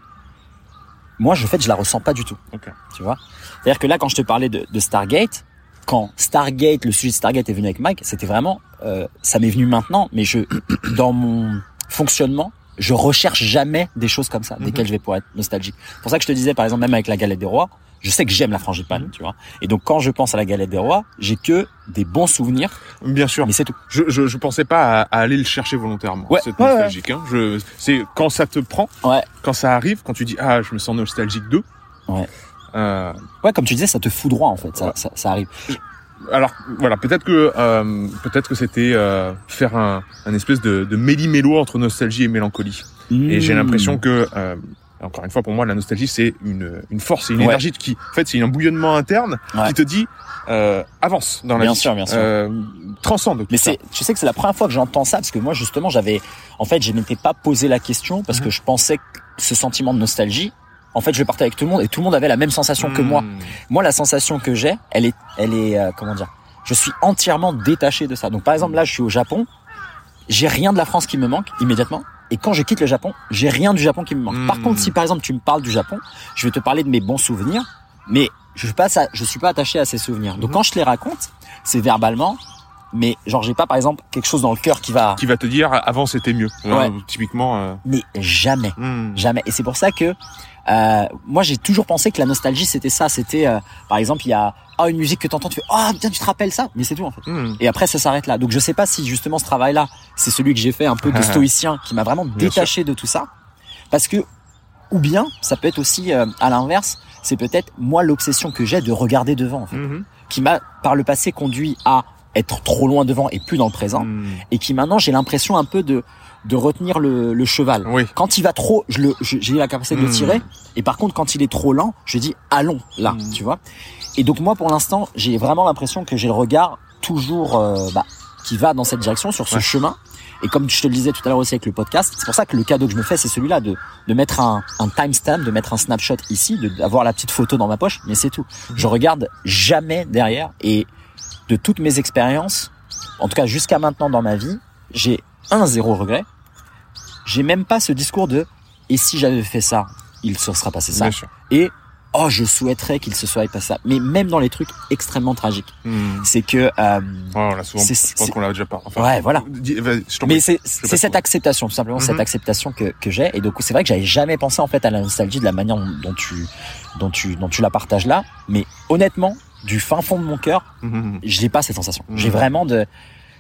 Moi, je, en fait, je la ressens pas du tout. Ok. Tu vois? C'est-à-dire que là, quand je te parlais de, de Stargate, quand Stargate, le sujet de Stargate est venu avec Mike, c'était vraiment, euh, ça m'est venu maintenant, mais je, dans mon fonctionnement, je recherche jamais des choses comme ça, Mhm. desquelles je vais pouvoir être nostalgique. C'est pour ça que je te disais, par exemple, même avec la galette des rois, je sais que j'aime la frangipane, Mhm. tu vois. Et donc, quand je pense à la galette des rois, j'ai que des bons souvenirs, Bien sûr. mais c'est tout. Je, je, je pensais pas à, à aller le chercher volontairement. Ouais, cette ouais, ouais. nostalgique. Hein. Je, c'est quand ça te prend, Ouais. quand ça arrive, quand tu dis ah je me sens nostalgique d'eux. Ouais. Euh, Ouais, comme tu disais, ça te foudroie, en fait, ça, Ouais. ça, ça arrive. Alors voilà, peut-être que euh, peut-être que c'était euh, faire un, un espèce de, de méli-mélo entre nostalgie et mélancolie. Et j'ai Mmh. l'impression que euh, encore une fois pour moi la nostalgie c'est une, une force et une Ouais. énergie qui en fait c'est un bouillonnement interne Ouais. qui te dit euh, avance dans la Bien vie. sûr, bien sûr. Euh, transcende tout Mais c'est, tu sais que c'est la première fois que j'entends ça parce que moi justement j'avais, en fait, je m'étais pas posé la question parce que Mhm. je pensais que ce sentiment de nostalgie, en fait, je partais avec tout le monde et tout le monde avait la même sensation que moi. Hmm. Moi, la sensation que j'ai, elle est, elle est, euh, comment dire, je suis entièrement détaché de ça. Donc par exemple là, je suis au Japon, j'ai rien de la France qui me manque immédiatement. Et quand je quitte le Japon, j'ai rien du Japon qui me manque. Par Mhm. contre, si par exemple tu me parles du Japon, je vais te parler de mes bons souvenirs, mais je suis pas, je suis pas attaché à ces souvenirs. Donc Mhm. quand je les raconte, c'est verbalement, mais genre j'ai pas par exemple quelque chose dans le cœur qui va, Qui va te dire avant c'était mieux. Ouais. Euh, typiquement. euh, mais jamais, hmm. jamais. Et c'est pour ça que euh, moi j'ai toujours pensé que la nostalgie c'était ça, c'était euh, par exemple il y a ah une musique que t'entends, tu fais ah putain tu te rappelles ça, mais c'est tout en fait. Hmm. Et après ça s'arrête là. Donc je sais pas si justement ce travail-là, c'est celui que j'ai fait un peu de stoïcien, qui m'a vraiment Bien détaché de tout ça, parce que ou bien ça peut être aussi euh, à l'inverse, c'est peut-être moi l'obsession que j'ai de regarder devant, en fait, Mhm. qui m'a par le passé conduit à être trop loin devant et plus dans le présent, Hmm. et qui maintenant j'ai l'impression un peu de de retenir le, le cheval. Oui. Quand il va trop, je le, j'ai la capacité de le Mm. tirer. Et par contre, quand il est trop lent, je dis allons là, Mm. tu vois. Et donc moi, pour l'instant, j'ai vraiment l'impression que j'ai le regard toujours euh, bah, qui va dans cette direction, sur ce Ouais. chemin. Et comme je te le disais tout à l'heure aussi avec le podcast, c'est pour ça que le cadeau que je me fais, c'est celui-là de, de mettre un, un timestamp, de mettre un snapshot ici, de- d'avoir la petite photo dans ma poche, mais c'est tout. Je regarde jamais derrière et de toutes mes expériences, en tout cas jusqu'à maintenant dans ma vie, j'ai un zéro regret. J'ai même pas ce discours de et si j'avais fait ça, il se sera passé ça. Et oh, je souhaiterais qu'il se soit passé ça. Mais même dans les trucs extrêmement tragiques, Hmm. c'est que euh, on l'a souvent. Je pense qu'on l'a déjà pas. Enfin, ouais, voilà. je Mais c'est cette acceptation, tout simplement cette Mhm. acceptation que, que j'ai. Et donc c'est vrai que j'avais jamais pensé en fait à la nostalgie de la manière dont tu dont tu dont tu la partages là. Mais honnêtement, du fin fond de mon cœur, Mhm. je n'ai pas cette sensation. Mhm. J'ai vraiment de,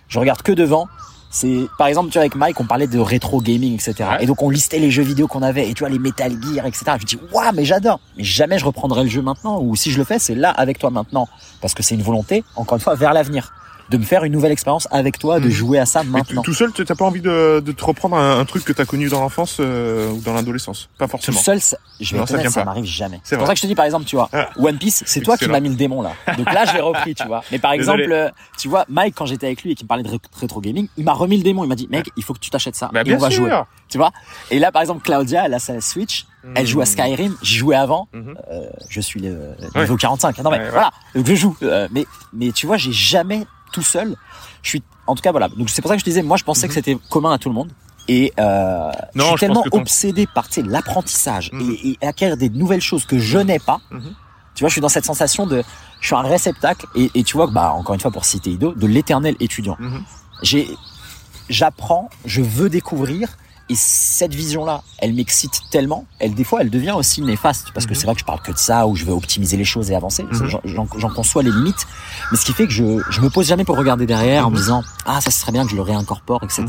je regarde que devant. C'est, par exemple, tu vois, avec Mike, on parlait de rétro gaming, etc. Ouais. Et donc, on listait les jeux vidéo qu'on avait, et tu vois, les Metal Gear, etc. Je me dis, waouh, mais j'adore. Mais jamais je reprendrai le jeu maintenant, ou si je le fais, c'est là, avec toi maintenant. Parce que c'est une volonté, encore une fois, vers l'avenir. De me faire une nouvelle expérience avec toi, de Mhm. jouer à ça maintenant. tout seul, tu t'as pas envie de, de te reprendre un, un truc que t'as connu dans l'enfance euh, ou dans l'adolescence? Pas Tout forcément. seul, ça- je vais Non, ça ça m'arrive jamais. C'est pour ça que je te dis, par exemple, tu vois, Ah. One Piece, c'est toi qui m'as mis le démon là. Donc là, je l'ai repris, tu vois. Mais par Désolé. exemple, euh, tu vois, Mike, quand j'étais avec lui et qu'il me parlait de ré- rétro gaming, il m'a remis le démon. Il m'a dit, mec, il faut que tu t'achètes ça Bah, et on va sûr. jouer. Tu vois. Et là, par exemple, Claudia, elle a sa Switch, elle joue à Skyrim. J'y jouais avant. Mhm. Euh, je suis le Ouais. niveau 45. Non mais Ouais, ouais. voilà. Donc je joue. Euh, mais mais tu vois, j'ai jamais tout seul. Je suis, en tout cas, voilà. Donc c'est pour ça que je disais, moi, je pensais que c'était commun à tout le monde. Et euh, Mhm. Non, je suis tellement ton- obsédé par tu sais, l'apprentissage Mhm. et, et acquérir des nouvelles choses que je n'ai pas. Mhm. Tu vois, je suis dans cette sensation de, je suis un réceptacle et, et tu vois que bah encore une fois pour citer Ido, de l'éternel étudiant. Mhm. J'ai, j'apprends, je veux découvrir. Et cette vision-là, elle m'excite tellement. Elle, des fois, elle devient aussi néfaste parce que Mhm. c'est vrai que je parle que de ça, où je veux optimiser les choses et avancer. Mhm. J'en- conçois les limites. Mais ce qui fait que je, je me pose jamais pour regarder derrière en me Mhm. disant, ah, ça serait bien que je le réincorpore, etc.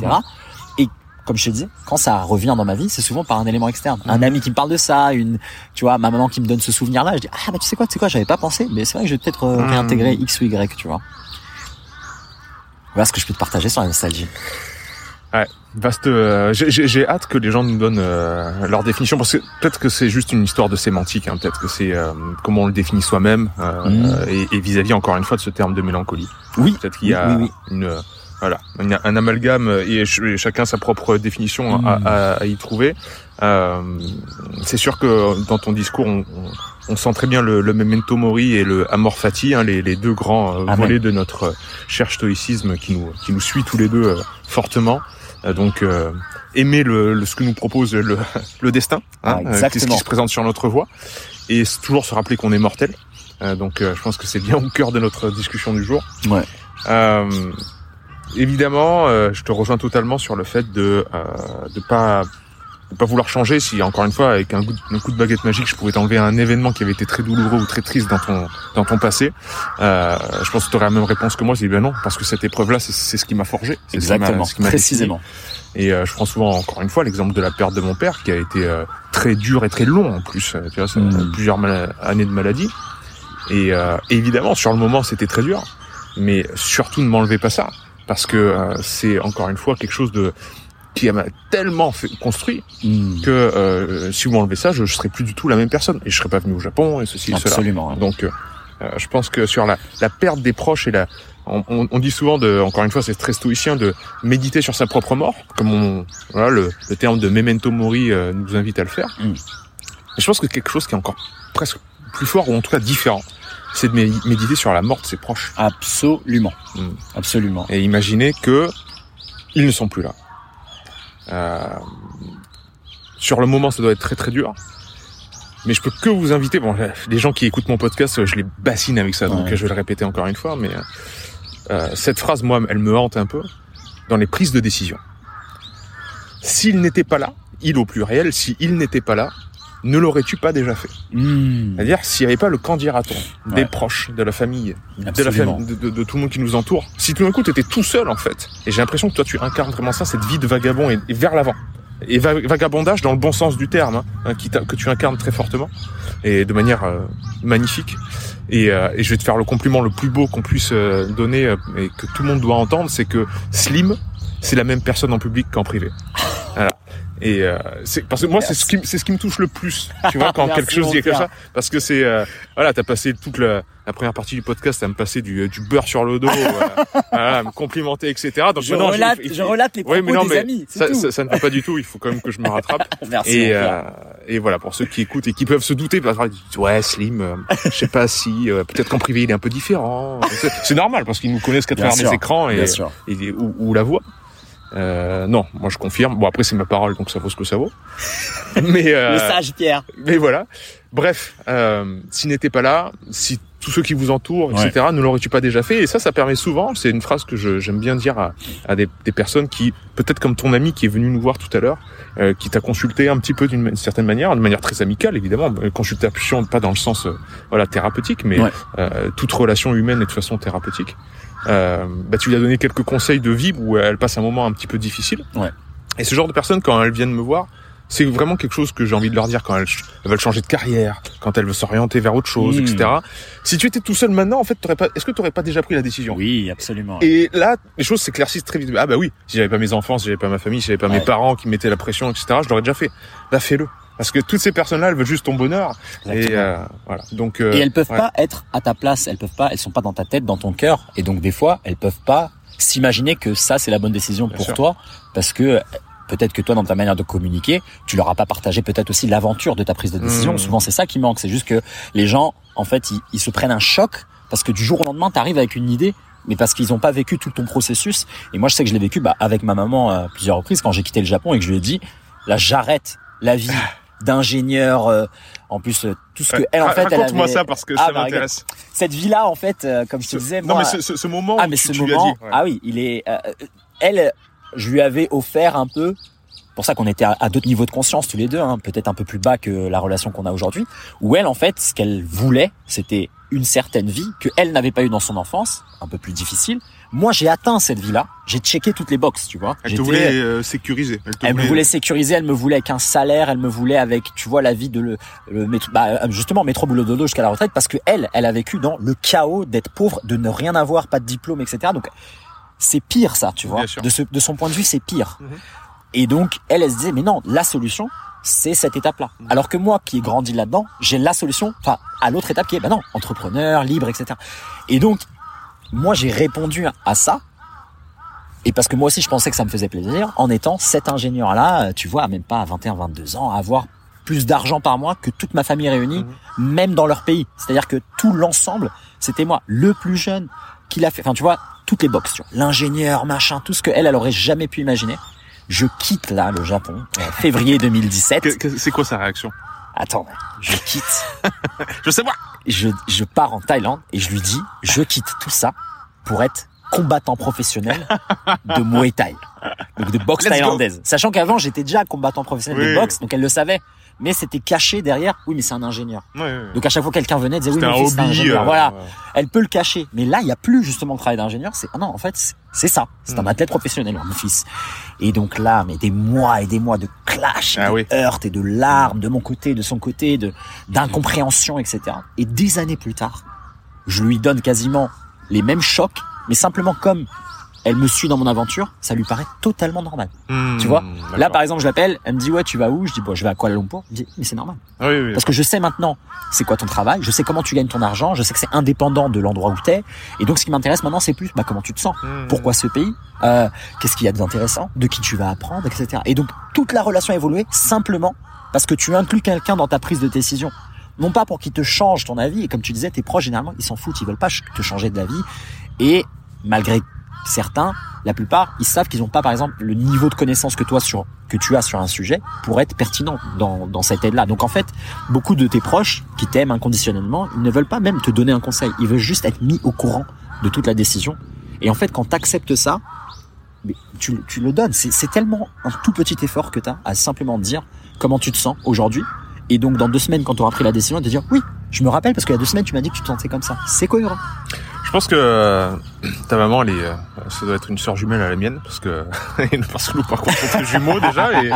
Et comme je te disais, quand ça revient dans ma vie, c'est souvent par un élément externe. Un ami qui me parle de ça, une, tu vois, ma maman qui me donne ce souvenir-là, je dis, ah, bah, tu sais quoi, tu sais quoi, j'avais pas pensé, mais c'est vrai que je vais peut-être euh, réintégrer X ou Y, tu vois. Voilà ce que je peux te partager sur la nostalgie. Vaste. euh, j'ai- hâte que les gens nous donnent euh, leur définition parce que peut-être que c'est juste une histoire de sémantique. Hein, peut-être que c'est euh, comment on le définit soi-même euh, euh, et et vis-à-vis encore une fois de ce terme de mélancolie. Oui. Peut-être qu'il y a Oui, oui, une euh, voilà une- un amalgame euh, et, ch- et chacun sa propre définition à, Mhm. à- à y trouver. Euh, c'est sûr que dans ton discours, on, on- on sent très bien le, le memento mori et le amor fati, hein, les, les deux grands Amen. volets de notre euh, cher stoïcisme qui nous qui nous suit tous les deux fortement. Euh, donc euh, aimer le, le- ce que nous propose le, le destin, Ah, hein, euh, exactement. qu'est-ce qui se présente sur notre voie, et toujours se rappeler qu'on est mortel. Euh, donc, euh, je pense que c'est bien au cœur de notre discussion du jour. Ouais. Euh, évidemment, euh, je te rejoins totalement sur le fait de euh, de pas pas vouloir changer. Si encore une fois, avec un coup, de, un coup de baguette magique, je pouvais t'enlever un événement qui avait été très douloureux ou très triste dans ton dans ton passé, euh, je pense que tu aurais la même réponse que moi. Je dis ben non, parce que cette épreuve-là, c'est c'est ce qui m'a forgé. Exactement, ce qui précisément. défini. Et euh, je prends souvent, encore une fois, l'exemple de la perte de mon père, qui a été euh, très dur et très long en plus. euh, tu vois, ça- Mm. plusieurs années de maladie. Et euh, évidemment, sur le moment, c'était très dur. Mais surtout, ne m'enlevez pas ça, parce que euh, c'est encore une fois quelque chose de qui m'a tellement fait, construit Hmm, que euh, si vous m'enlevez ça, je, je serais plus du tout la même personne et je serais pas venu au Japon et ceci et cela. Absolument. Donc, euh, euh, je pense que sur la, la perte des proches et la, on, on- on dit souvent de, encore une fois, c'est très stoïcien de méditer sur sa propre mort, comme on, voilà, le, le terme de memento mori euh, nous invite à le faire. Mm. Et je pense que quelque chose qui est encore presque plus fort ou en tout cas différent, c'est de mé- méditer sur la mort de ses proches Absolument. Hmm. Absolument. et imaginer que ils ne sont plus là. Euh, sur le moment, ça doit être très très dur. Mais je peux que vous inviter. Bon, les gens qui écoutent mon podcast, je les bassine avec ça, donc Ouais. je vais le répéter encore une fois. Mais euh, cette phrase, moi, elle me hante un peu dans les prises de décision. S'il n'était pas là, il au pluriel, si il n'était pas là, ne l'aurais-tu pas déjà fait Hmm, C'est-à-dire s'il n'y avait pas le camp dira-t-on des proches, de la famille, de la Absolument. famille, de, de- de tout le monde qui nous entoure. Si tout d'un coup tu étais tout seul en fait, et j'ai l'impression que toi tu incarnes vraiment ça, cette vie de vagabond et, et vers l'avant. Et va- vagabondage dans le bon sens du terme, hein, hein, qui que tu incarnes très fortement et de manière euh, magnifique. Et, euh, et je vais te faire le compliment le plus beau qu'on puisse euh, donner et que tout le monde doit entendre, c'est que Slim, c'est la même personne en public qu'en privé. Voilà. Et euh, c'est parce que moi c'est ce qui c'est ce qui me touche le plus, tu vois, quand quelque chose dit comme ça, parce que c'est euh, voilà, t'as passé toute la, la première partie du podcast à me passer du, du beurre sur le dos, euh, voilà, à me complimenter, etc. Donc Je relate, je relate les Ouais, propos mais non, des mais amis. Ça, tout. ça, ça ne va pas du tout. Il faut quand même que je me rattrape. Merci. et, euh, et voilà, pour ceux qui écoutent et qui peuvent se douter, parce disent, ouais, Slim, euh, je sais pas si, euh, peut-être qu'en privé il est un peu différent. C'est- normal parce qu'ils nous connaissent qu'à travers les écrans et, et- ou, ou la voix. Euh, non, moi je confirme. Bon après c'est ma parole donc ça vaut ce que ça vaut. mais euh, Le sage Pierre. mais voilà. Bref, euh, s'il n'était pas là, si tous ceux qui vous entourent, etc., ne l'aurais-tu pas déjà fait? Et ça, ça permet souvent, c'est une phrase que je- j'aime bien dire à, à des, des personnes qui, peut-être comme ton ami qui est venu nous voir tout à l'heure, euh, qui t'a consulté un petit peu d'une certaine manière, de manière très amicale évidemment, Euh, consultation pas dans le sens euh, voilà thérapeutique, mais Ouais. euh, toute relation humaine est de façon thérapeutique. Euh, bah, tu lui as donné quelques conseils de vie où elle passe un moment un petit peu difficile. Ouais. Et ce genre de personnes, quand elles viennent me voir, c'est vraiment quelque chose que j'ai envie de leur dire quand elles, veulent changer de carrière, quand elles veulent s'orienter vers autre chose, Mmh. etc. Si tu étais tout seul maintenant, en fait, t'aurais pas, est-ce que tu n'aurais pas déjà pris la décision? Oui, absolument. Et là, les choses s'éclaircissent très vite. Ah bah oui, si j'avais pas mes enfants, si j'avais pas ma famille, si j'avais pas mes parents qui mettaient la pression, etc., je l'aurais déjà fait. Bah fais-le. Parce que toutes ces personnes-là, elles veulent juste ton bonheur. Et euh, voilà. Donc, euh, Et elles peuvent ouais. pas être à ta place, elles peuvent pas, elles sont pas dans ta tête, dans ton cœur, et donc des fois, elles peuvent pas s'imaginer que ça c'est la bonne décision Bien pour sûr. toi, parce que euh, peut-être que toi dans ta manière de communiquer, tu leur as pas partagé peut-être aussi l'aventure de ta prise de décision. Mmh. Souvent c'est ça qui manque, c'est juste que les gens, en fait, ils, ils se prennent un choc parce que du jour au lendemain, t'arrives avec une idée. Mais parce qu'ils n'ont pas vécu tout ton processus. Et moi, je sais que je l'ai vécu bah, avec ma maman à plusieurs reprises quand j'ai quitté le Japon et que je lui ai dit, là, j'arrête la vie d'ingénieur. euh, en plus, euh, tout ce que elle en fait, elle Raconte-moi avait- ça parce que Ah, ça bah, m'intéresse. cette vie-là, en fait, euh, comme je te disais, non moi, mais ce, ce- ce moment ah où mais tu, ce tu moment, dit. ouais. ah oui, il est, euh, elle, je lui avais offert un peu, pour ça qu'on était à, à d'autres niveaux de conscience tous les deux, hein, peut-être un peu plus bas que la relation qu'on a aujourd'hui, où elle, en fait, ce qu'elle voulait, c'était une certaine vie que elle n'avait pas eu dans son enfance, un peu plus difficile. Moi, j'ai atteint cette vie-là, j'ai checké toutes les boxes, tu vois. Elle te voulait euh, sécuriser. Elle, te elle me voulait sécuriser, elle me voulait avec un salaire, elle me voulait avec, tu vois, la vie de le, le métro, bah, justement, métro boulot dodo jusqu'à la retraite, parce que elle, elle a vécu dans le chaos d'être pauvre, de ne rien avoir, pas de diplôme, etc. Donc, c'est pire, ça, tu vois. Bien sûr. De, ce, de son point de vue, c'est pire. Mhm. Et donc, elle, elle se disait, mais non, la solution, c'est cette étape-là. Mhm. Alors que moi, qui ai grandi là-dedans, j'ai la solution, enfin, à l'autre étape qui est, bah non, entrepreneur, libre, etc. Et donc, moi, j'ai répondu à ça. Et parce que moi aussi, je pensais que ça me faisait plaisir en étant cet ingénieur-là, tu vois, même pas à 21, 22 ans, à avoir plus d'argent par mois que toute ma famille réunie, même dans leur pays. C'est-à-dire que tout l'ensemble, c'était moi, le plus jeune, qui l'a fait. Enfin, tu vois, toutes les boxes, tu vois, l'ingénieur, machin, tout ce que elle, elle aurait jamais pu imaginer. Je quitte là le Japon, euh, février 2017. Que- que- C'est quoi sa réaction? Attends, je quitte. Je sais pas. je, je pars en Thaïlande et je lui dis, je quitte tout ça pour être combattant professionnel de Muay Thai. Donc de boxe Let's go. thaïlandaise. Sachant qu'avant, j'étais déjà combattant professionnel Oui. de boxe, donc elle le savait. Mais c'était caché derrière, oui, mais c'est un ingénieur. Ouais, ouais. Donc à chaque fois que quelqu'un venait, disait, oui, mon un fils, c'est un hobby. ingénieur. euh, Voilà. ouais. Elle peut le cacher. Mais là, il n'y a plus justement le travail d'ingénieur. C'est, ah non, en fait, c'est- ça. C'est un Mm. athlète professionnel, mon fils. Et donc là, mais des mois et des mois de clash, Ah de oui. heurts et de larmes de mon côté, de son côté, de, d'incompréhension, etc. Et des années plus tard, je lui donne quasiment les mêmes chocs, mais simplement comme elle me suit dans mon aventure, ça lui paraît totalement normal. Hmm, Tu vois Là, par exemple, je l'appelle, elle me dit, ouais, tu vas où? Je dis, bon, je vais à Kuala Lumpur. Elle me dit, mais c'est normal. Ah Oui, oui. Parce que je sais maintenant c'est quoi ton travail, je sais comment tu gagnes ton argent, je sais que c'est indépendant de l'endroit où t'es. Et donc ce qui m'intéresse maintenant c'est plus bah, comment tu te sens, Hmm. pourquoi ce pays, euh, qu'est-ce qu'il y a d'intéressant, de qui tu vas apprendre, etc. Et donc toute la relation a évolué simplement parce que tu inclus quelqu'un dans ta prise de décision. Non pas pour qu'il te change ton avis, et comme tu disais, tes proches généralement ils s'en foutent, ils veulent pas te changer d'avis. Et malgré certains, la plupart, ils savent qu'ils n'ont pas, par exemple, le niveau de connaissance que toi sur que tu as sur un sujet pour être pertinent dans, dans cette aide-là. Donc en fait, beaucoup de tes proches qui t'aiment inconditionnellement, ils ne veulent pas même te donner un conseil. Ils veulent juste être mis au courant de toute la décision. Et en fait, quand tu acceptes ça, tu, tu le donnes. C'est tellement un tout petit effort que tu as à simplement dire comment tu te sens aujourd'hui. Et donc, dans deux semaines, quand tu auras pris la décision, de dire oui, je me rappelle parce qu'il y a deux semaines, tu m'as dit que tu te sentais comme ça. C'est cohérent. Je pense que euh, ta maman, elle est, euh, ça doit être une sœur jumelle à la mienne, parce que parce que nous, par contre, on est jumeaux déjà, et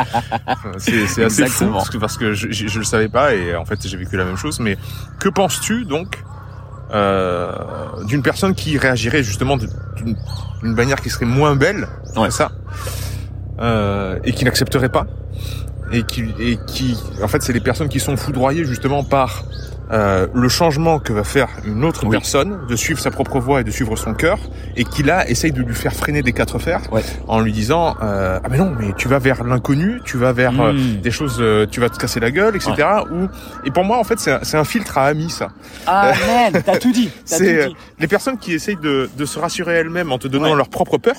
c'est assez fou, parce que parce que je, je, je le savais pas, et en fait, j'ai vécu la même chose. Mais que penses-tu donc euh, d'une personne qui réagirait justement d'une d'une manière qui serait moins belle, Ouais. ça, euh, et qui n'accepterait pas, et qui et qui, en fait, c'est les personnes qui sont foudroyées justement par euh, le changement que va faire une autre Oui. personne, de suivre sa propre voie et de suivre son cœur, et qui là essaye de lui faire freiner des quatre fers Ouais. en lui disant euh, ah mais non mais tu vas vers l'inconnu, tu vas vers euh, Mmh. des choses, euh, tu vas te casser la gueule, etc. Ou et pour moi en fait c'est un, c'est un filtre à amis ça. Amen. T'as tout dit. C'est tout euh, dit. les personnes qui essayent de, de se rassurer elles-mêmes en te donnant Ouais. leur propre peur.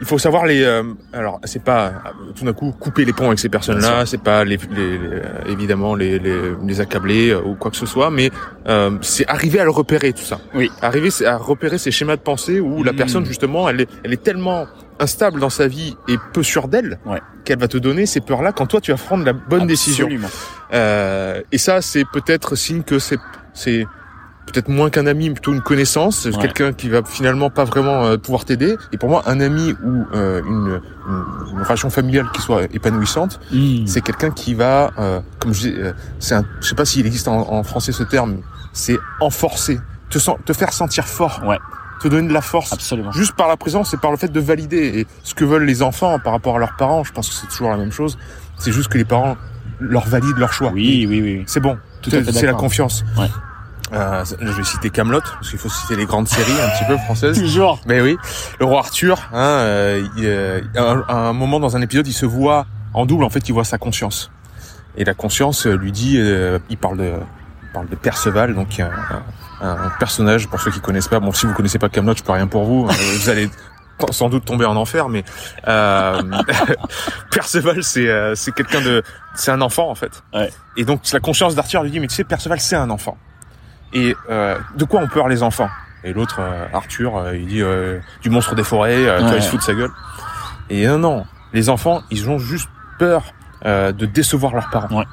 Il faut savoir les. euh, alors, c'est pas euh, tout d'un coup couper les ponts avec ces personnes-là. C'est pas les, les- les- évidemment les, les, les accabler euh, ou quoi que ce soit, mais euh, c'est arriver à le repérer tout ça. Oui. Arriver à repérer ces schémas de pensée où la Mm. personne justement, elle est, elle est tellement instable dans sa vie et peu sûre d'elle Ouais. qu'elle va te donner ces peurs-là quand toi tu vas prendre la bonne décision. Absolument. Euh, et ça, c'est peut-être signe que c'est c'est peut-être moins qu'un ami, plutôt une connaissance, Ouais. quelqu'un qui va finalement pas vraiment euh, pouvoir t'aider. Et pour moi, un ami ou euh, une, une, une relation familiale qui soit épanouissante, Mmh. c'est quelqu'un qui va, euh, comme je dis, euh, c'est un, je sais pas s'il existe en, en français ce terme, c'est enforcer, te, sen- te faire sentir fort, Ouais. te donner de la force. Absolument. Juste par la présence et par le fait de valider. Et ce que veulent les enfants par rapport à leurs parents, je pense que c'est toujours la même chose. C'est juste que les parents leur valident leur choix. Oui, oui, oui. C'est bon. C'est la confiance. Ouais. Euh, je vais citer Camelot parce qu'il faut citer les grandes séries un petit peu françaises. Toujours. Mais oui, le roi Arthur, hein, euh, il, euh, à, un, moment dans un épisode, il se voit en double. En fait, il voit sa conscience. Et la conscience euh, lui dit, euh, il parle de, il parle de Perceval, donc un, un, un personnage pour ceux qui connaissent pas. Bon, si vous connaissez pas Camelot, je peux rien pour vous. Euh, vous allez sans doute tomber en enfer, mais euh, Perceval, c'est euh, c'est quelqu'un de, c'est un enfant en fait. Ouais. Et donc la conscience d'Arthur lui dit, mais tu sais, Perceval, c'est un enfant. Et euh, de quoi ont peur les enfants? Et l'autre, euh, Arthur, euh, il dit euh, du monstre des forêts, euh, tu vois, Ouais. il se fout de sa gueule. Et non, non, les enfants, ils ont juste peur euh, de décevoir leurs parents. Ouais.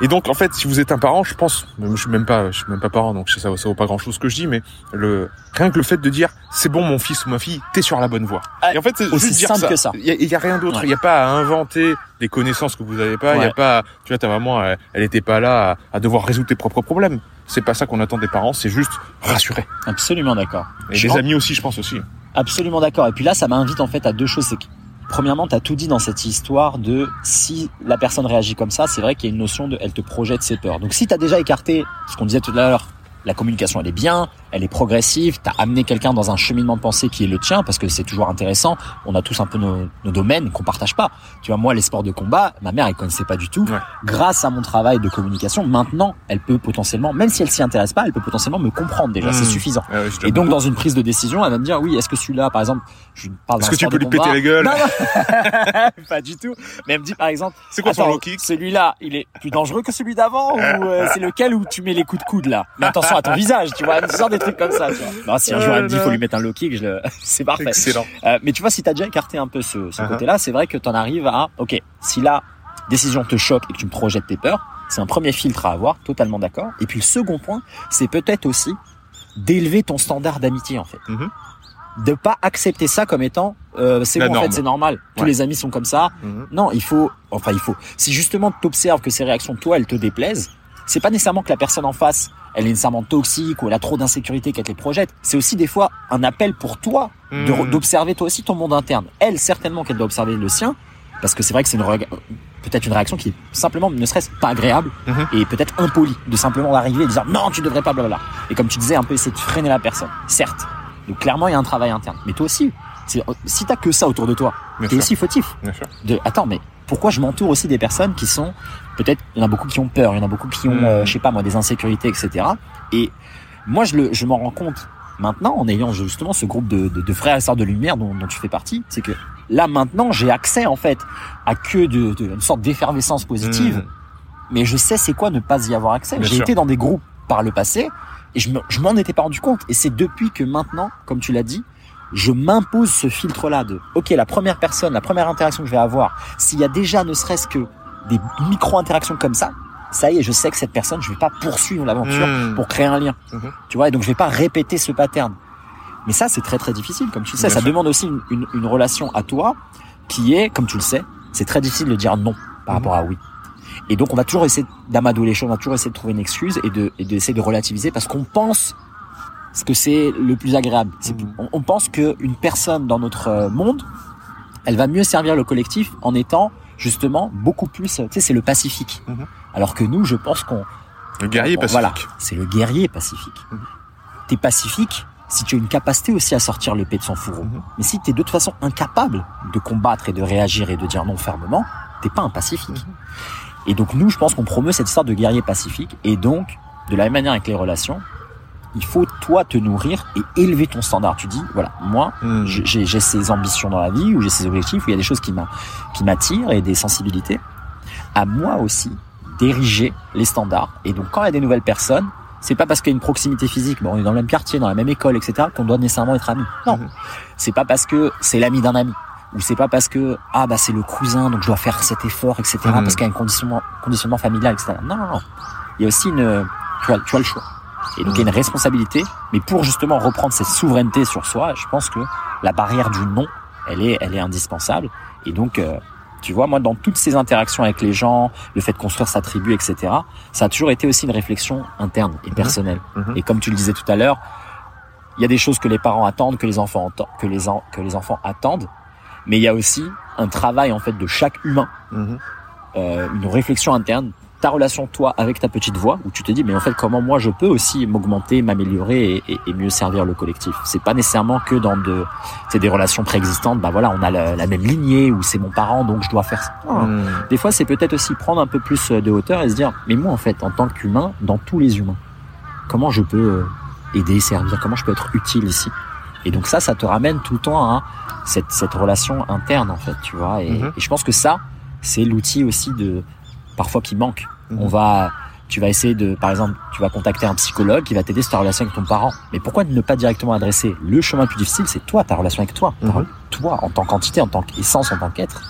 Et donc, en fait, si vous êtes un parent, je pense, je suis même pas, je suis même pas parent, donc ça, ça vaut pas grand chose ce que je dis, mais le rien que le fait de dire, c'est bon, mon fils ou ma fille, t'es sur la bonne voie. Ah, Et en fait, c'est aussi juste dire simple ça. que ça. Il y y a rien d'autre. Ouais. Il y a pas à inventer des connaissances que vous avez pas. Il y a Ouais. pas, tu vois, ta maman, elle, elle était pas là à, à devoir résoudre tes propres problèmes. C'est pas ça qu'on attend des parents. C'est juste rassurer. Absolument d'accord. Et Je des amis aussi, je pense aussi. Absolument d'accord. Et puis là, ça m'invite en fait à deux choses. C'est que, premièrement, tu as tout dit dans cette histoire de si la personne réagit comme ça, c'est vrai qu'il y a une notion de elle te projette ses peurs. Donc si tu as déjà écarté ce qu'on disait tout à l'heure, la communication elle est bien, elle est progressive, t'as amené quelqu'un dans un cheminement de pensée qui est le tien, parce que c'est toujours intéressant. On a tous un peu nos, nos domaines qu'on partage pas. Tu vois, moi, les sports de combat, ma mère, elle connaissait pas du tout. Ouais. Grâce à mon travail de communication, maintenant, elle peut potentiellement, même si elle s'y intéresse pas, elle peut potentiellement me comprendre déjà. C'est Mmh. suffisant. Ah Et donc, dans une prise de décision, elle va me dire, oui, est-ce que celui-là, par exemple, je parle Est-ce que tu peux lui péter la gueule Non, non. pas du tout. Mais elle me dit, par exemple, C'est quoi son Attends, kick Celui-là, il est plus dangereux que celui d'avant ou euh, c'est lequel où tu mets les coups de coude là? Mais attention à ton visage, tu vois, une sorte des trucs comme ça. Tu vois. Non, si un jour elle me dit faut lui mettre un low kick, je le... c'est parfait. Excellent. Euh, mais tu vois, si t'as déjà écarté un peu ce, ce côté-là, c'est vrai que t'en arrives à, ok, si la décision te choque et que tu me projettes tes peurs, c'est un premier filtre à avoir, totalement d'accord. Et puis le second point, c'est peut-être aussi d'élever ton standard d'amitié en fait. Mhm. De pas accepter ça comme étant, euh, c'est La bon en norme. fait, c'est normal. Tous Ouais. les amis sont comme ça. Mhm. Non, il faut, enfin il faut. Si justement tu observes que ces réactions toi elles te déplaisent, c'est pas nécessairement que la personne en face elle est nécessairement toxique ou elle a trop d'insécurité qu'elle te les projette. C'est aussi des fois un appel pour toi Mhm. d'observer toi aussi ton monde interne. Elle certainement qu'elle doit observer le sien parce que c'est vrai que c'est une peut-être une réaction qui est simplement ne serait-ce pas agréable Mhm. et peut-être impolie de simplement arriver et dire non tu devrais pas blablabla. Et comme tu disais un peu essayer de freiner la personne. Certes. Donc clairement il y a un travail interne. Mais toi aussi, c'est- si t'as que ça autour de toi, t'es aussi fautif Bien sûr. de attends mais pourquoi je m'entoure aussi des personnes qui sont peut-être il y en a beaucoup qui ont peur il y en a beaucoup qui ont Mhm. euh, je sais pas moi des insécurités etc et moi je le je m'en rends compte maintenant en ayant justement ce groupe de, de, de frères et sœurs de lumière dont, dont tu fais partie c'est que là maintenant j'ai accès en fait à que de, de une sorte d'effervescence positive. Mhm. mais je sais c'est quoi ne pas y avoir accès. J'ai été dans des groupes par le passé et je m'en étais pas rendu compte. Et c'est depuis que maintenant comme tu l'as dit je m'impose ce filtre-là de, ok, la première personne, la première interaction que je vais avoir, s'il y a déjà ne serait-ce que des micro-interactions comme ça, ça y est, je sais que cette personne, je vais pas poursuivre l'aventure Mhm. pour créer un lien. Mhm. Tu vois, et donc je vais pas répéter ce pattern. Mais ça, c'est très très difficile, comme tu le sais. Bien ça sûr. demande aussi une, une, une relation à toi qui est, comme tu le sais, c'est très difficile de dire non par Mhm. rapport à oui. Et donc on va toujours essayer d'amadouer les choses, on va toujours essayer de trouver une excuse et de et d'essayer de relativiser parce qu'on pense ce que c'est le plus agréable. Mhm. on, on pense qu'une personne dans notre euh, monde, elle va mieux servir le collectif en étant justement beaucoup plus, tu sais, c'est le pacifique. Mhm. Alors que nous, je pense qu'on Le guerrier on- pacifique. Voilà, c'est le guerrier pacifique. Mhm. T'es pacifique si tu as une capacité aussi à sortir l'épée de son fourreau. Mhm. Mais si t'es de toute façon incapable de combattre et de réagir et de dire non fermement, t'es pas un pacifique. Et donc nous, je pense qu'on promeut cette sorte de guerrier pacifique. Et donc, de la même manière avec les relations, il faut toi te nourrir et élever ton standard. Tu dis, voilà, moi, Mhm. j'ai ces ambitions dans la vie, ou j'ai ces objectifs, où il y a des choses qui m'a- qui m'attirent et des sensibilités. À moi aussi d'ériger les standards. Et donc, quand il y a des nouvelles personnes, c'est pas parce qu'il y a une proximité physique, bon, on est dans le même quartier, dans la même école, etc., qu'on doit nécessairement être amis. Non. Mhm. C'est pas parce que c'est l'ami d'un ami. Ou c'est pas parce que, ah, bah, c'est le cousin, donc je dois faire cet effort, etc., Mhm. parce qu'il y a un conditionnement, conditionnement familial, etc. Non, non, non. Il y a aussi une, tu as, tu as le choix. Et donc, il y a une responsabilité. Mais pour justement reprendre cette souveraineté sur soi, je pense que la barrière du non, elle est, elle est indispensable. Et donc, euh, tu vois, moi, dans toutes ces interactions avec les gens, le fait de construire sa tribu, etc., ça a toujours été aussi une réflexion interne et personnelle. Mhm. Et comme tu le disais tout à l'heure, il y a des choses que les parents attendent, que les enfants entendent, que les, en- que les enfants attendent. Mais il y a aussi un travail, en fait, de chaque humain, Mhm. euh, une réflexion interne, ta relation, toi, avec ta petite voix, où tu te dis, mais en fait, comment moi, je peux aussi m'augmenter, m'améliorer et, et- et mieux servir le collectif? C'est pas nécessairement que dans de, c'est des relations préexistantes, bah voilà, on a la, la même lignée, ou c'est mon parent, donc je dois faire ça. Mhm. Des fois, c'est peut-être aussi prendre un peu plus de hauteur et se dire, mais moi, en fait, en tant qu'humain, dans tous les humains, comment je peux euh, aider, servir, comment je peux être utile ici? Et donc ça, ça te ramène tout le temps à cette, cette relation interne, en fait, tu vois. Et, Mhm. et je pense que ça, c'est l'outil aussi de, parfois qui manque. Mhm. On va, tu vas essayer de, par exemple, tu vas contacter un psychologue qui va t'aider sur ta relation avec ton parent. Mais pourquoi ne pas directement adresser le chemin le plus difficile, c'est toi, ta relation avec toi. Mhm. Toi, en tant qu'entité, en tant qu'essence, en tant qu'être.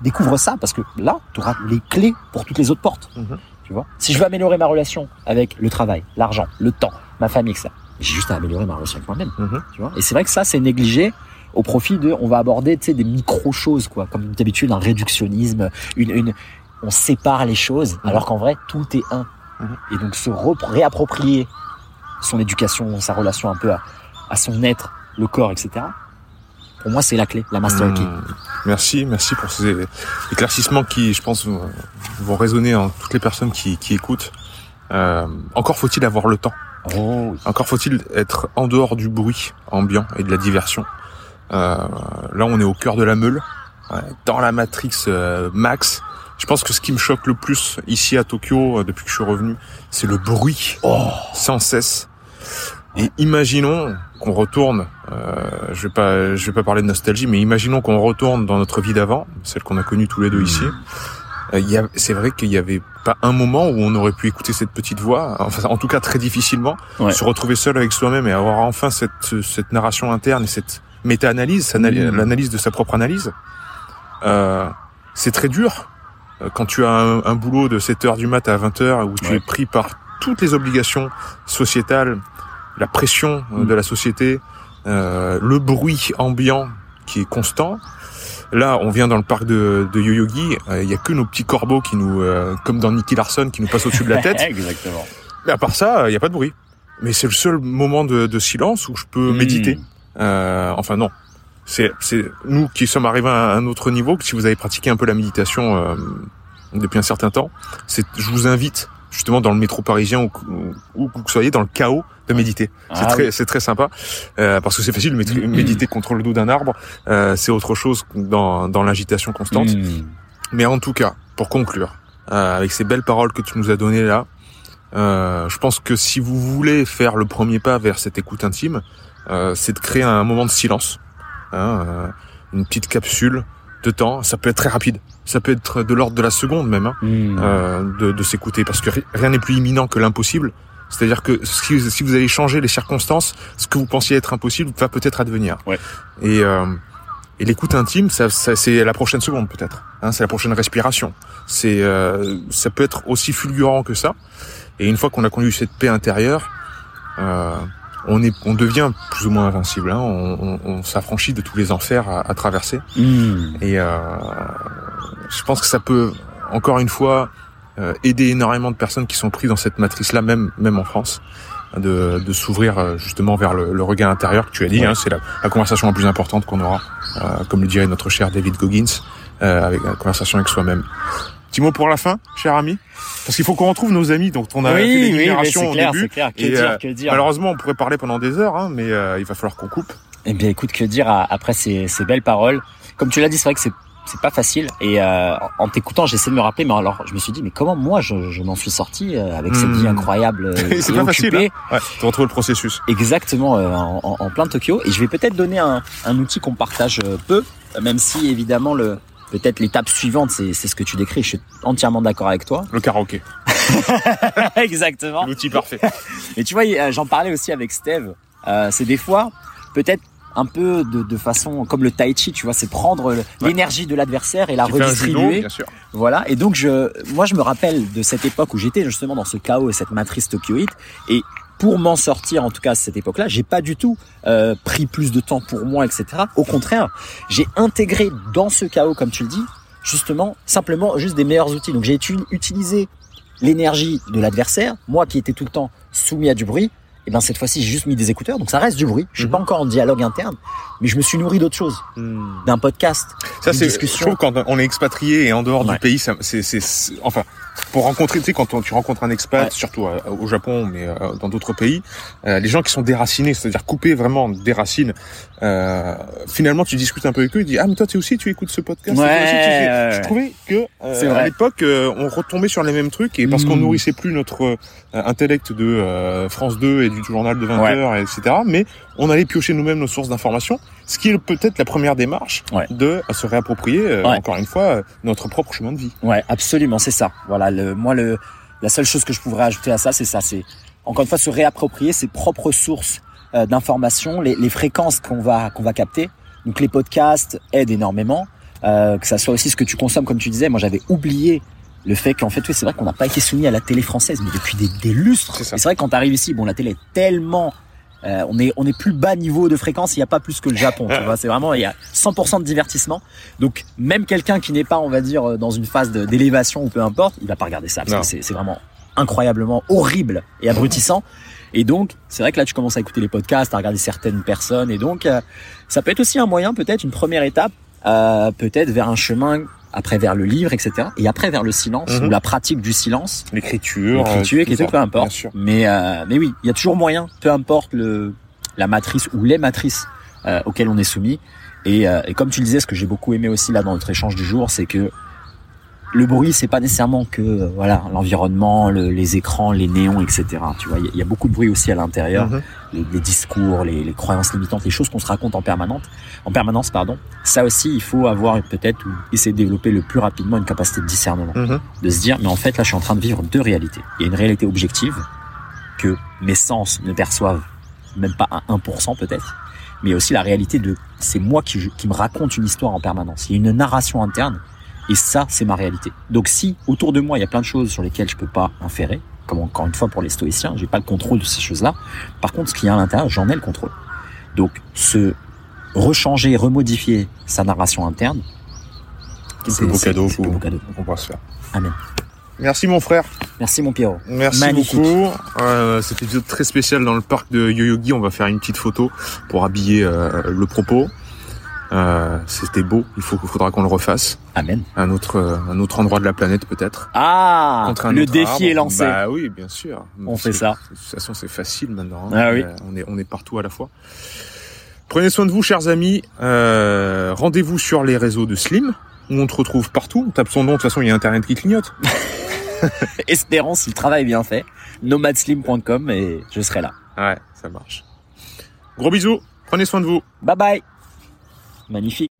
Découvre ça parce que là, tu auras les clés pour toutes les autres portes. Mhm. Tu vois? Si je veux améliorer ma relation avec le travail, l'argent, le temps, ma famille, etc. J'ai juste à améliorer ma relation avec moi-même. Mhm. Tu vois? Et c'est vrai que ça, c'est négligé au profit de, on va aborder, tu sais, des micro-choses, quoi. Comme d'habitude, un réductionnisme, une, une, on sépare les choses, Mhm. alors qu'en vrai, tout est un. Mhm. Et donc, se réapproprier son éducation, sa relation un peu à, à son être, le corps, etc. Pour moi, c'est la clé, la master key. Mhm. Merci, merci pour ces éclaircissements qui, je pense, vont résonner en toutes les personnes qui, qui écoutent. Euh, encore faut-il avoir le temps Oh, oui. Encore faut-il être en dehors du bruit ambiant et de la diversion. Euh, là, on est au cœur de la meule, ouais, dans la Matrix euh, Max. Je pense que ce qui me choque le plus ici à Tokyo, euh, depuis que je suis revenu, c'est le bruit sans cesse. Et imaginons qu'on retourne, euh, je vais pas, je vais pas parler de nostalgie, mais imaginons qu'on retourne dans notre vie d'avant, celle qu'on a connue tous les deux ici. Euh, c'est vrai qu'il y avait pas un moment où on aurait pu écouter cette petite voix, enfin en tout cas très difficilement, Ouais. se retrouver seul avec soi-même et avoir enfin cette, cette narration interne et cette méta-analyse, cette anal- Mm. l'analyse de sa propre analyse. Euh, c'est très dur quand tu as un, un boulot de 7 heures du mat à 20 heures où tu Ouais. es pris par toutes les obligations sociétales, la pression euh, Mm. de la société, euh, le bruit ambiant qui est constant. Là, on vient dans le parc de, de Yoyogi, euh, il y a que nos petits corbeaux qui nous, euh, comme dans Nicky Larson, qui nous passent au-dessus de la tête. Exactement. Mais à part ça, il n'y a pas de bruit. Mais c'est le seul moment de, de silence où je peux Mm. méditer. Euh, enfin non, c'est nous qui sommes arrivés à un autre niveau. Que si vous avez pratiqué un peu la méditation euh, depuis un certain temps, c'est je vous invite justement dans le métro parisien ou où, que vous soyez dans le chaos de méditer. C'est Ah très oui. très sympa euh, parce que c'est facile de métri- méditer contre le dos d'un arbre. Euh, c'est autre chose dans dans l'agitation constante. Mm. Mais en tout cas, pour conclure, euh, avec ces belles paroles que tu nous as données là, euh, je pense que si vous voulez faire le premier pas vers cette écoute intime, euh, c'est de créer un moment de silence, hein, euh, une petite capsule de temps. Ça peut être très rapide, ça peut être de l'ordre de la seconde même, hein, Mm. euh, de, de s'écouter, parce que ri- rien n'est plus imminent que l'impossible. C'est-à-dire que si, si vous allez changer les circonstances, ce que vous pensiez être impossible va peut-être advenir. Ouais. Et, euh, et l'écoute intime, ça, ça, c'est la prochaine seconde peut-être. Hein, c'est la prochaine respiration. C'est, euh, ça peut être aussi fulgurant que ça. Et une fois qu'on a connu cette paix intérieure, euh, on est, on devient plus ou moins invincible. Hein, on, on, on s'affranchit de tous les enfers à, à traverser. Mm. Et euh, je pense que ça peut, encore une fois, euh, aider énormément de personnes qui sont prises dans cette matrice-là, même même en France, de, de s'ouvrir euh, justement vers le, le regard intérieur que tu as dit. Ouais. Hein, c'est la, la conversation la plus importante qu'on aura, euh, comme le dirait notre cher David Goggins, euh, avec la conversation avec soi-même. Petit mot pour la fin, cher ami, parce qu'il faut qu'on retrouve nos amis dont on a fait oui, oui, l'énumération c'est au clair, début. c'est clair. Que Et, dire, euh, que dire. Malheureusement, on pourrait parler pendant des heures, hein, mais euh, il va falloir qu'on coupe. Eh bien, écoute, que dire après ces, ces belles paroles? Comme tu l'as dit, c'est vrai que c'est c'est pas facile. Et euh, en t'écoutant, j'essaie de me rappeler. Mais alors, je me suis dit, mais comment moi, je, je m'en suis sorti avec cette Hmm. vie incroyable c'est pas facile. occupée Hein. Ouais, de retrouver le processus. Exactement, euh, en, plein Tokyo. Et je vais peut-être donner un, un outil qu'on partage peu, même si évidemment le peut-être l'étape suivante, c'est c'est ce que tu décris. Je suis entièrement d'accord avec toi. Le karaoké, Exactement. l'outil parfait. Et tu vois, j'en parlais aussi avec Steve. Euh, c'est des fois, peut-être un peu de, de façon comme le tai chi, tu vois, c'est prendre l'énergie de l'adversaire et la judo, redistribuer. bien sûr. Voilà. Et donc, je, moi, je me rappelle de cette époque où j'étais justement dans ce chaos et cette matrice tokyoïte. Et pour m'en sortir, en tout cas à cette époque-là, j'ai pas du tout euh, pris plus de temps pour moi, etc. Au contraire, j'ai intégré dans ce chaos, comme tu le dis, justement, simplement juste des meilleurs outils. Donc, j'ai uti- utilisé l'énergie de l'adversaire, moi qui étais tout le temps soumis à du bruit. Et ben cette fois-ci, j'ai juste mis des écouteurs, donc ça reste du bruit. Je suis Mhm. pas encore en dialogue interne, mais je me suis nourri d'autres choses, d'un podcast, Ça, c'est, je trouve quand on est expatrié et en dehors Ouais. du pays, ça, c'est- enfin, pour rencontrer, tu sais, quand on- tu rencontres un expat, Ouais. surtout euh, au Japon, mais euh, dans d'autres pays, euh, les gens qui sont déracinés, c'est-à-dire coupés vraiment des racines, euh, finalement, tu discutes un peu avec eux, ils disent, ah, mais toi, tu aussi, tu écoutes ce podcast? Ouais, aussi, tu Je trouvais que, euh, à l'époque, on retombait sur les mêmes trucs et parce qu'on Mm. nourrissait plus notre intellect de France 2 et du journal de 20 Ouais. heures, etc., mais on allait piocher nous-mêmes nos sources d'informations, ce qui est peut-être la première démarche Ouais. de se réapproprier, euh, Ouais. encore une fois, notre propre chemin de vie. Ouais, absolument, c'est ça. Voilà, le, moi, le, la seule chose que je pourrais ajouter à ça, c'est ça, c'est encore une fois se réapproprier ses propres sources euh, d'informations, les, les fréquences qu'on va qu'on va capter. Donc les podcasts aident énormément, euh, que ça soit aussi ce que tu consommes, comme tu disais. Moi, j'avais oublié le fait qu'en fait, oui, c'est vrai qu'on n'a pas été soumis à la télé française, mais depuis des, des lustres. C'est vrai que quand t'arrives ici, bon, la télé est tellement euh, on est on est plus bas niveau de fréquence, il n'y a pas plus que le Japon, tu vois, c'est vraiment il y a 100% de divertissement. Donc même quelqu'un qui n'est pas on va dire euh, dans une phase d'élévation ou peu importe, il va pas regarder ça parce que c'est c'est vraiment incroyablement horrible et abrutissant. Et donc c'est vrai que là tu commences à écouter les podcasts, à regarder certaines personnes et donc euh, ça peut être aussi un moyen peut-être une première étape euh, peut-être vers un chemin après vers le livre, etc. Et après vers le silence Mhm. ou la pratique du silence, L'écriture, l'écriture, etc. Peu importe. Bien sûr. Mais euh, mais oui, il y a toujours moyen, peu importe le la matrice ou les matrices euh, auxquelles on est soumis. Et, euh, et comme tu le disais, ce que j'ai beaucoup aimé aussi là dans notre échange du jour, c'est que le bruit, c'est pas nécessairement que euh, voilà l'environnement, le- les écrans, les néons, etc. Tu vois, il y a- il y, a beaucoup de bruit aussi à l'intérieur, Mhm. les, les discours, les, les croyances limitantes, les choses qu'on se raconte en permanence, en permanence, pardon. Ça aussi, il faut avoir peut-être ou essayer de développer le plus rapidement une capacité de discernement Mhm. de se dire mais en fait là je suis en train de vivre deux réalités. Il y a une réalité objective que mes sens ne perçoivent même pas à 1% peut-être, mais il y a aussi la réalité de c'est moi qui, qui me raconte une histoire en permanence. Il y a une narration interne et ça c'est ma réalité. Donc si autour de moi il y a plein de choses sur lesquelles je peux pas inférer, comme encore une fois pour les stoïciens, j'ai pas le contrôle de ces choses-là. Par contre ce qu'il y a à l'intérieur, j'en ai le contrôle. Donc se rechanger, remodifier sa narration interne, C'est le beau cadeau c'est le qu'on beau cadeau. qu'on pourra se faire. Amen. Merci mon frère. Merci mon Pierrot. Merci Magnifique. beaucoup. Euh, cet épisode très spécial dans le parc de Yoyogi. On va faire une petite photo pour habiller euh, le propos. Euh, C'était beau. Il faut, faudra qu'on le refasse. Amen. Un autre, euh, un autre endroit de la planète peut-être. Ah, Contre un le défi arbre. est lancé. Bah oui, bien sûr. On Parce fait que, ça. De toute façon, c'est facile maintenant. hein. Ah oui. Euh, On est, on est partout à la fois. Prenez soin de vous, chers amis. Euh, Rendez-vous sur les réseaux de Slim, où on te retrouve partout. On tape son nom. De toute façon, il y a Internet qui clignote. Espérons si le travail est bien fait. nomadslim.com et je serai là. Ouais, ça marche. Gros bisous. Prenez soin de vous. Bye bye. Magnifique.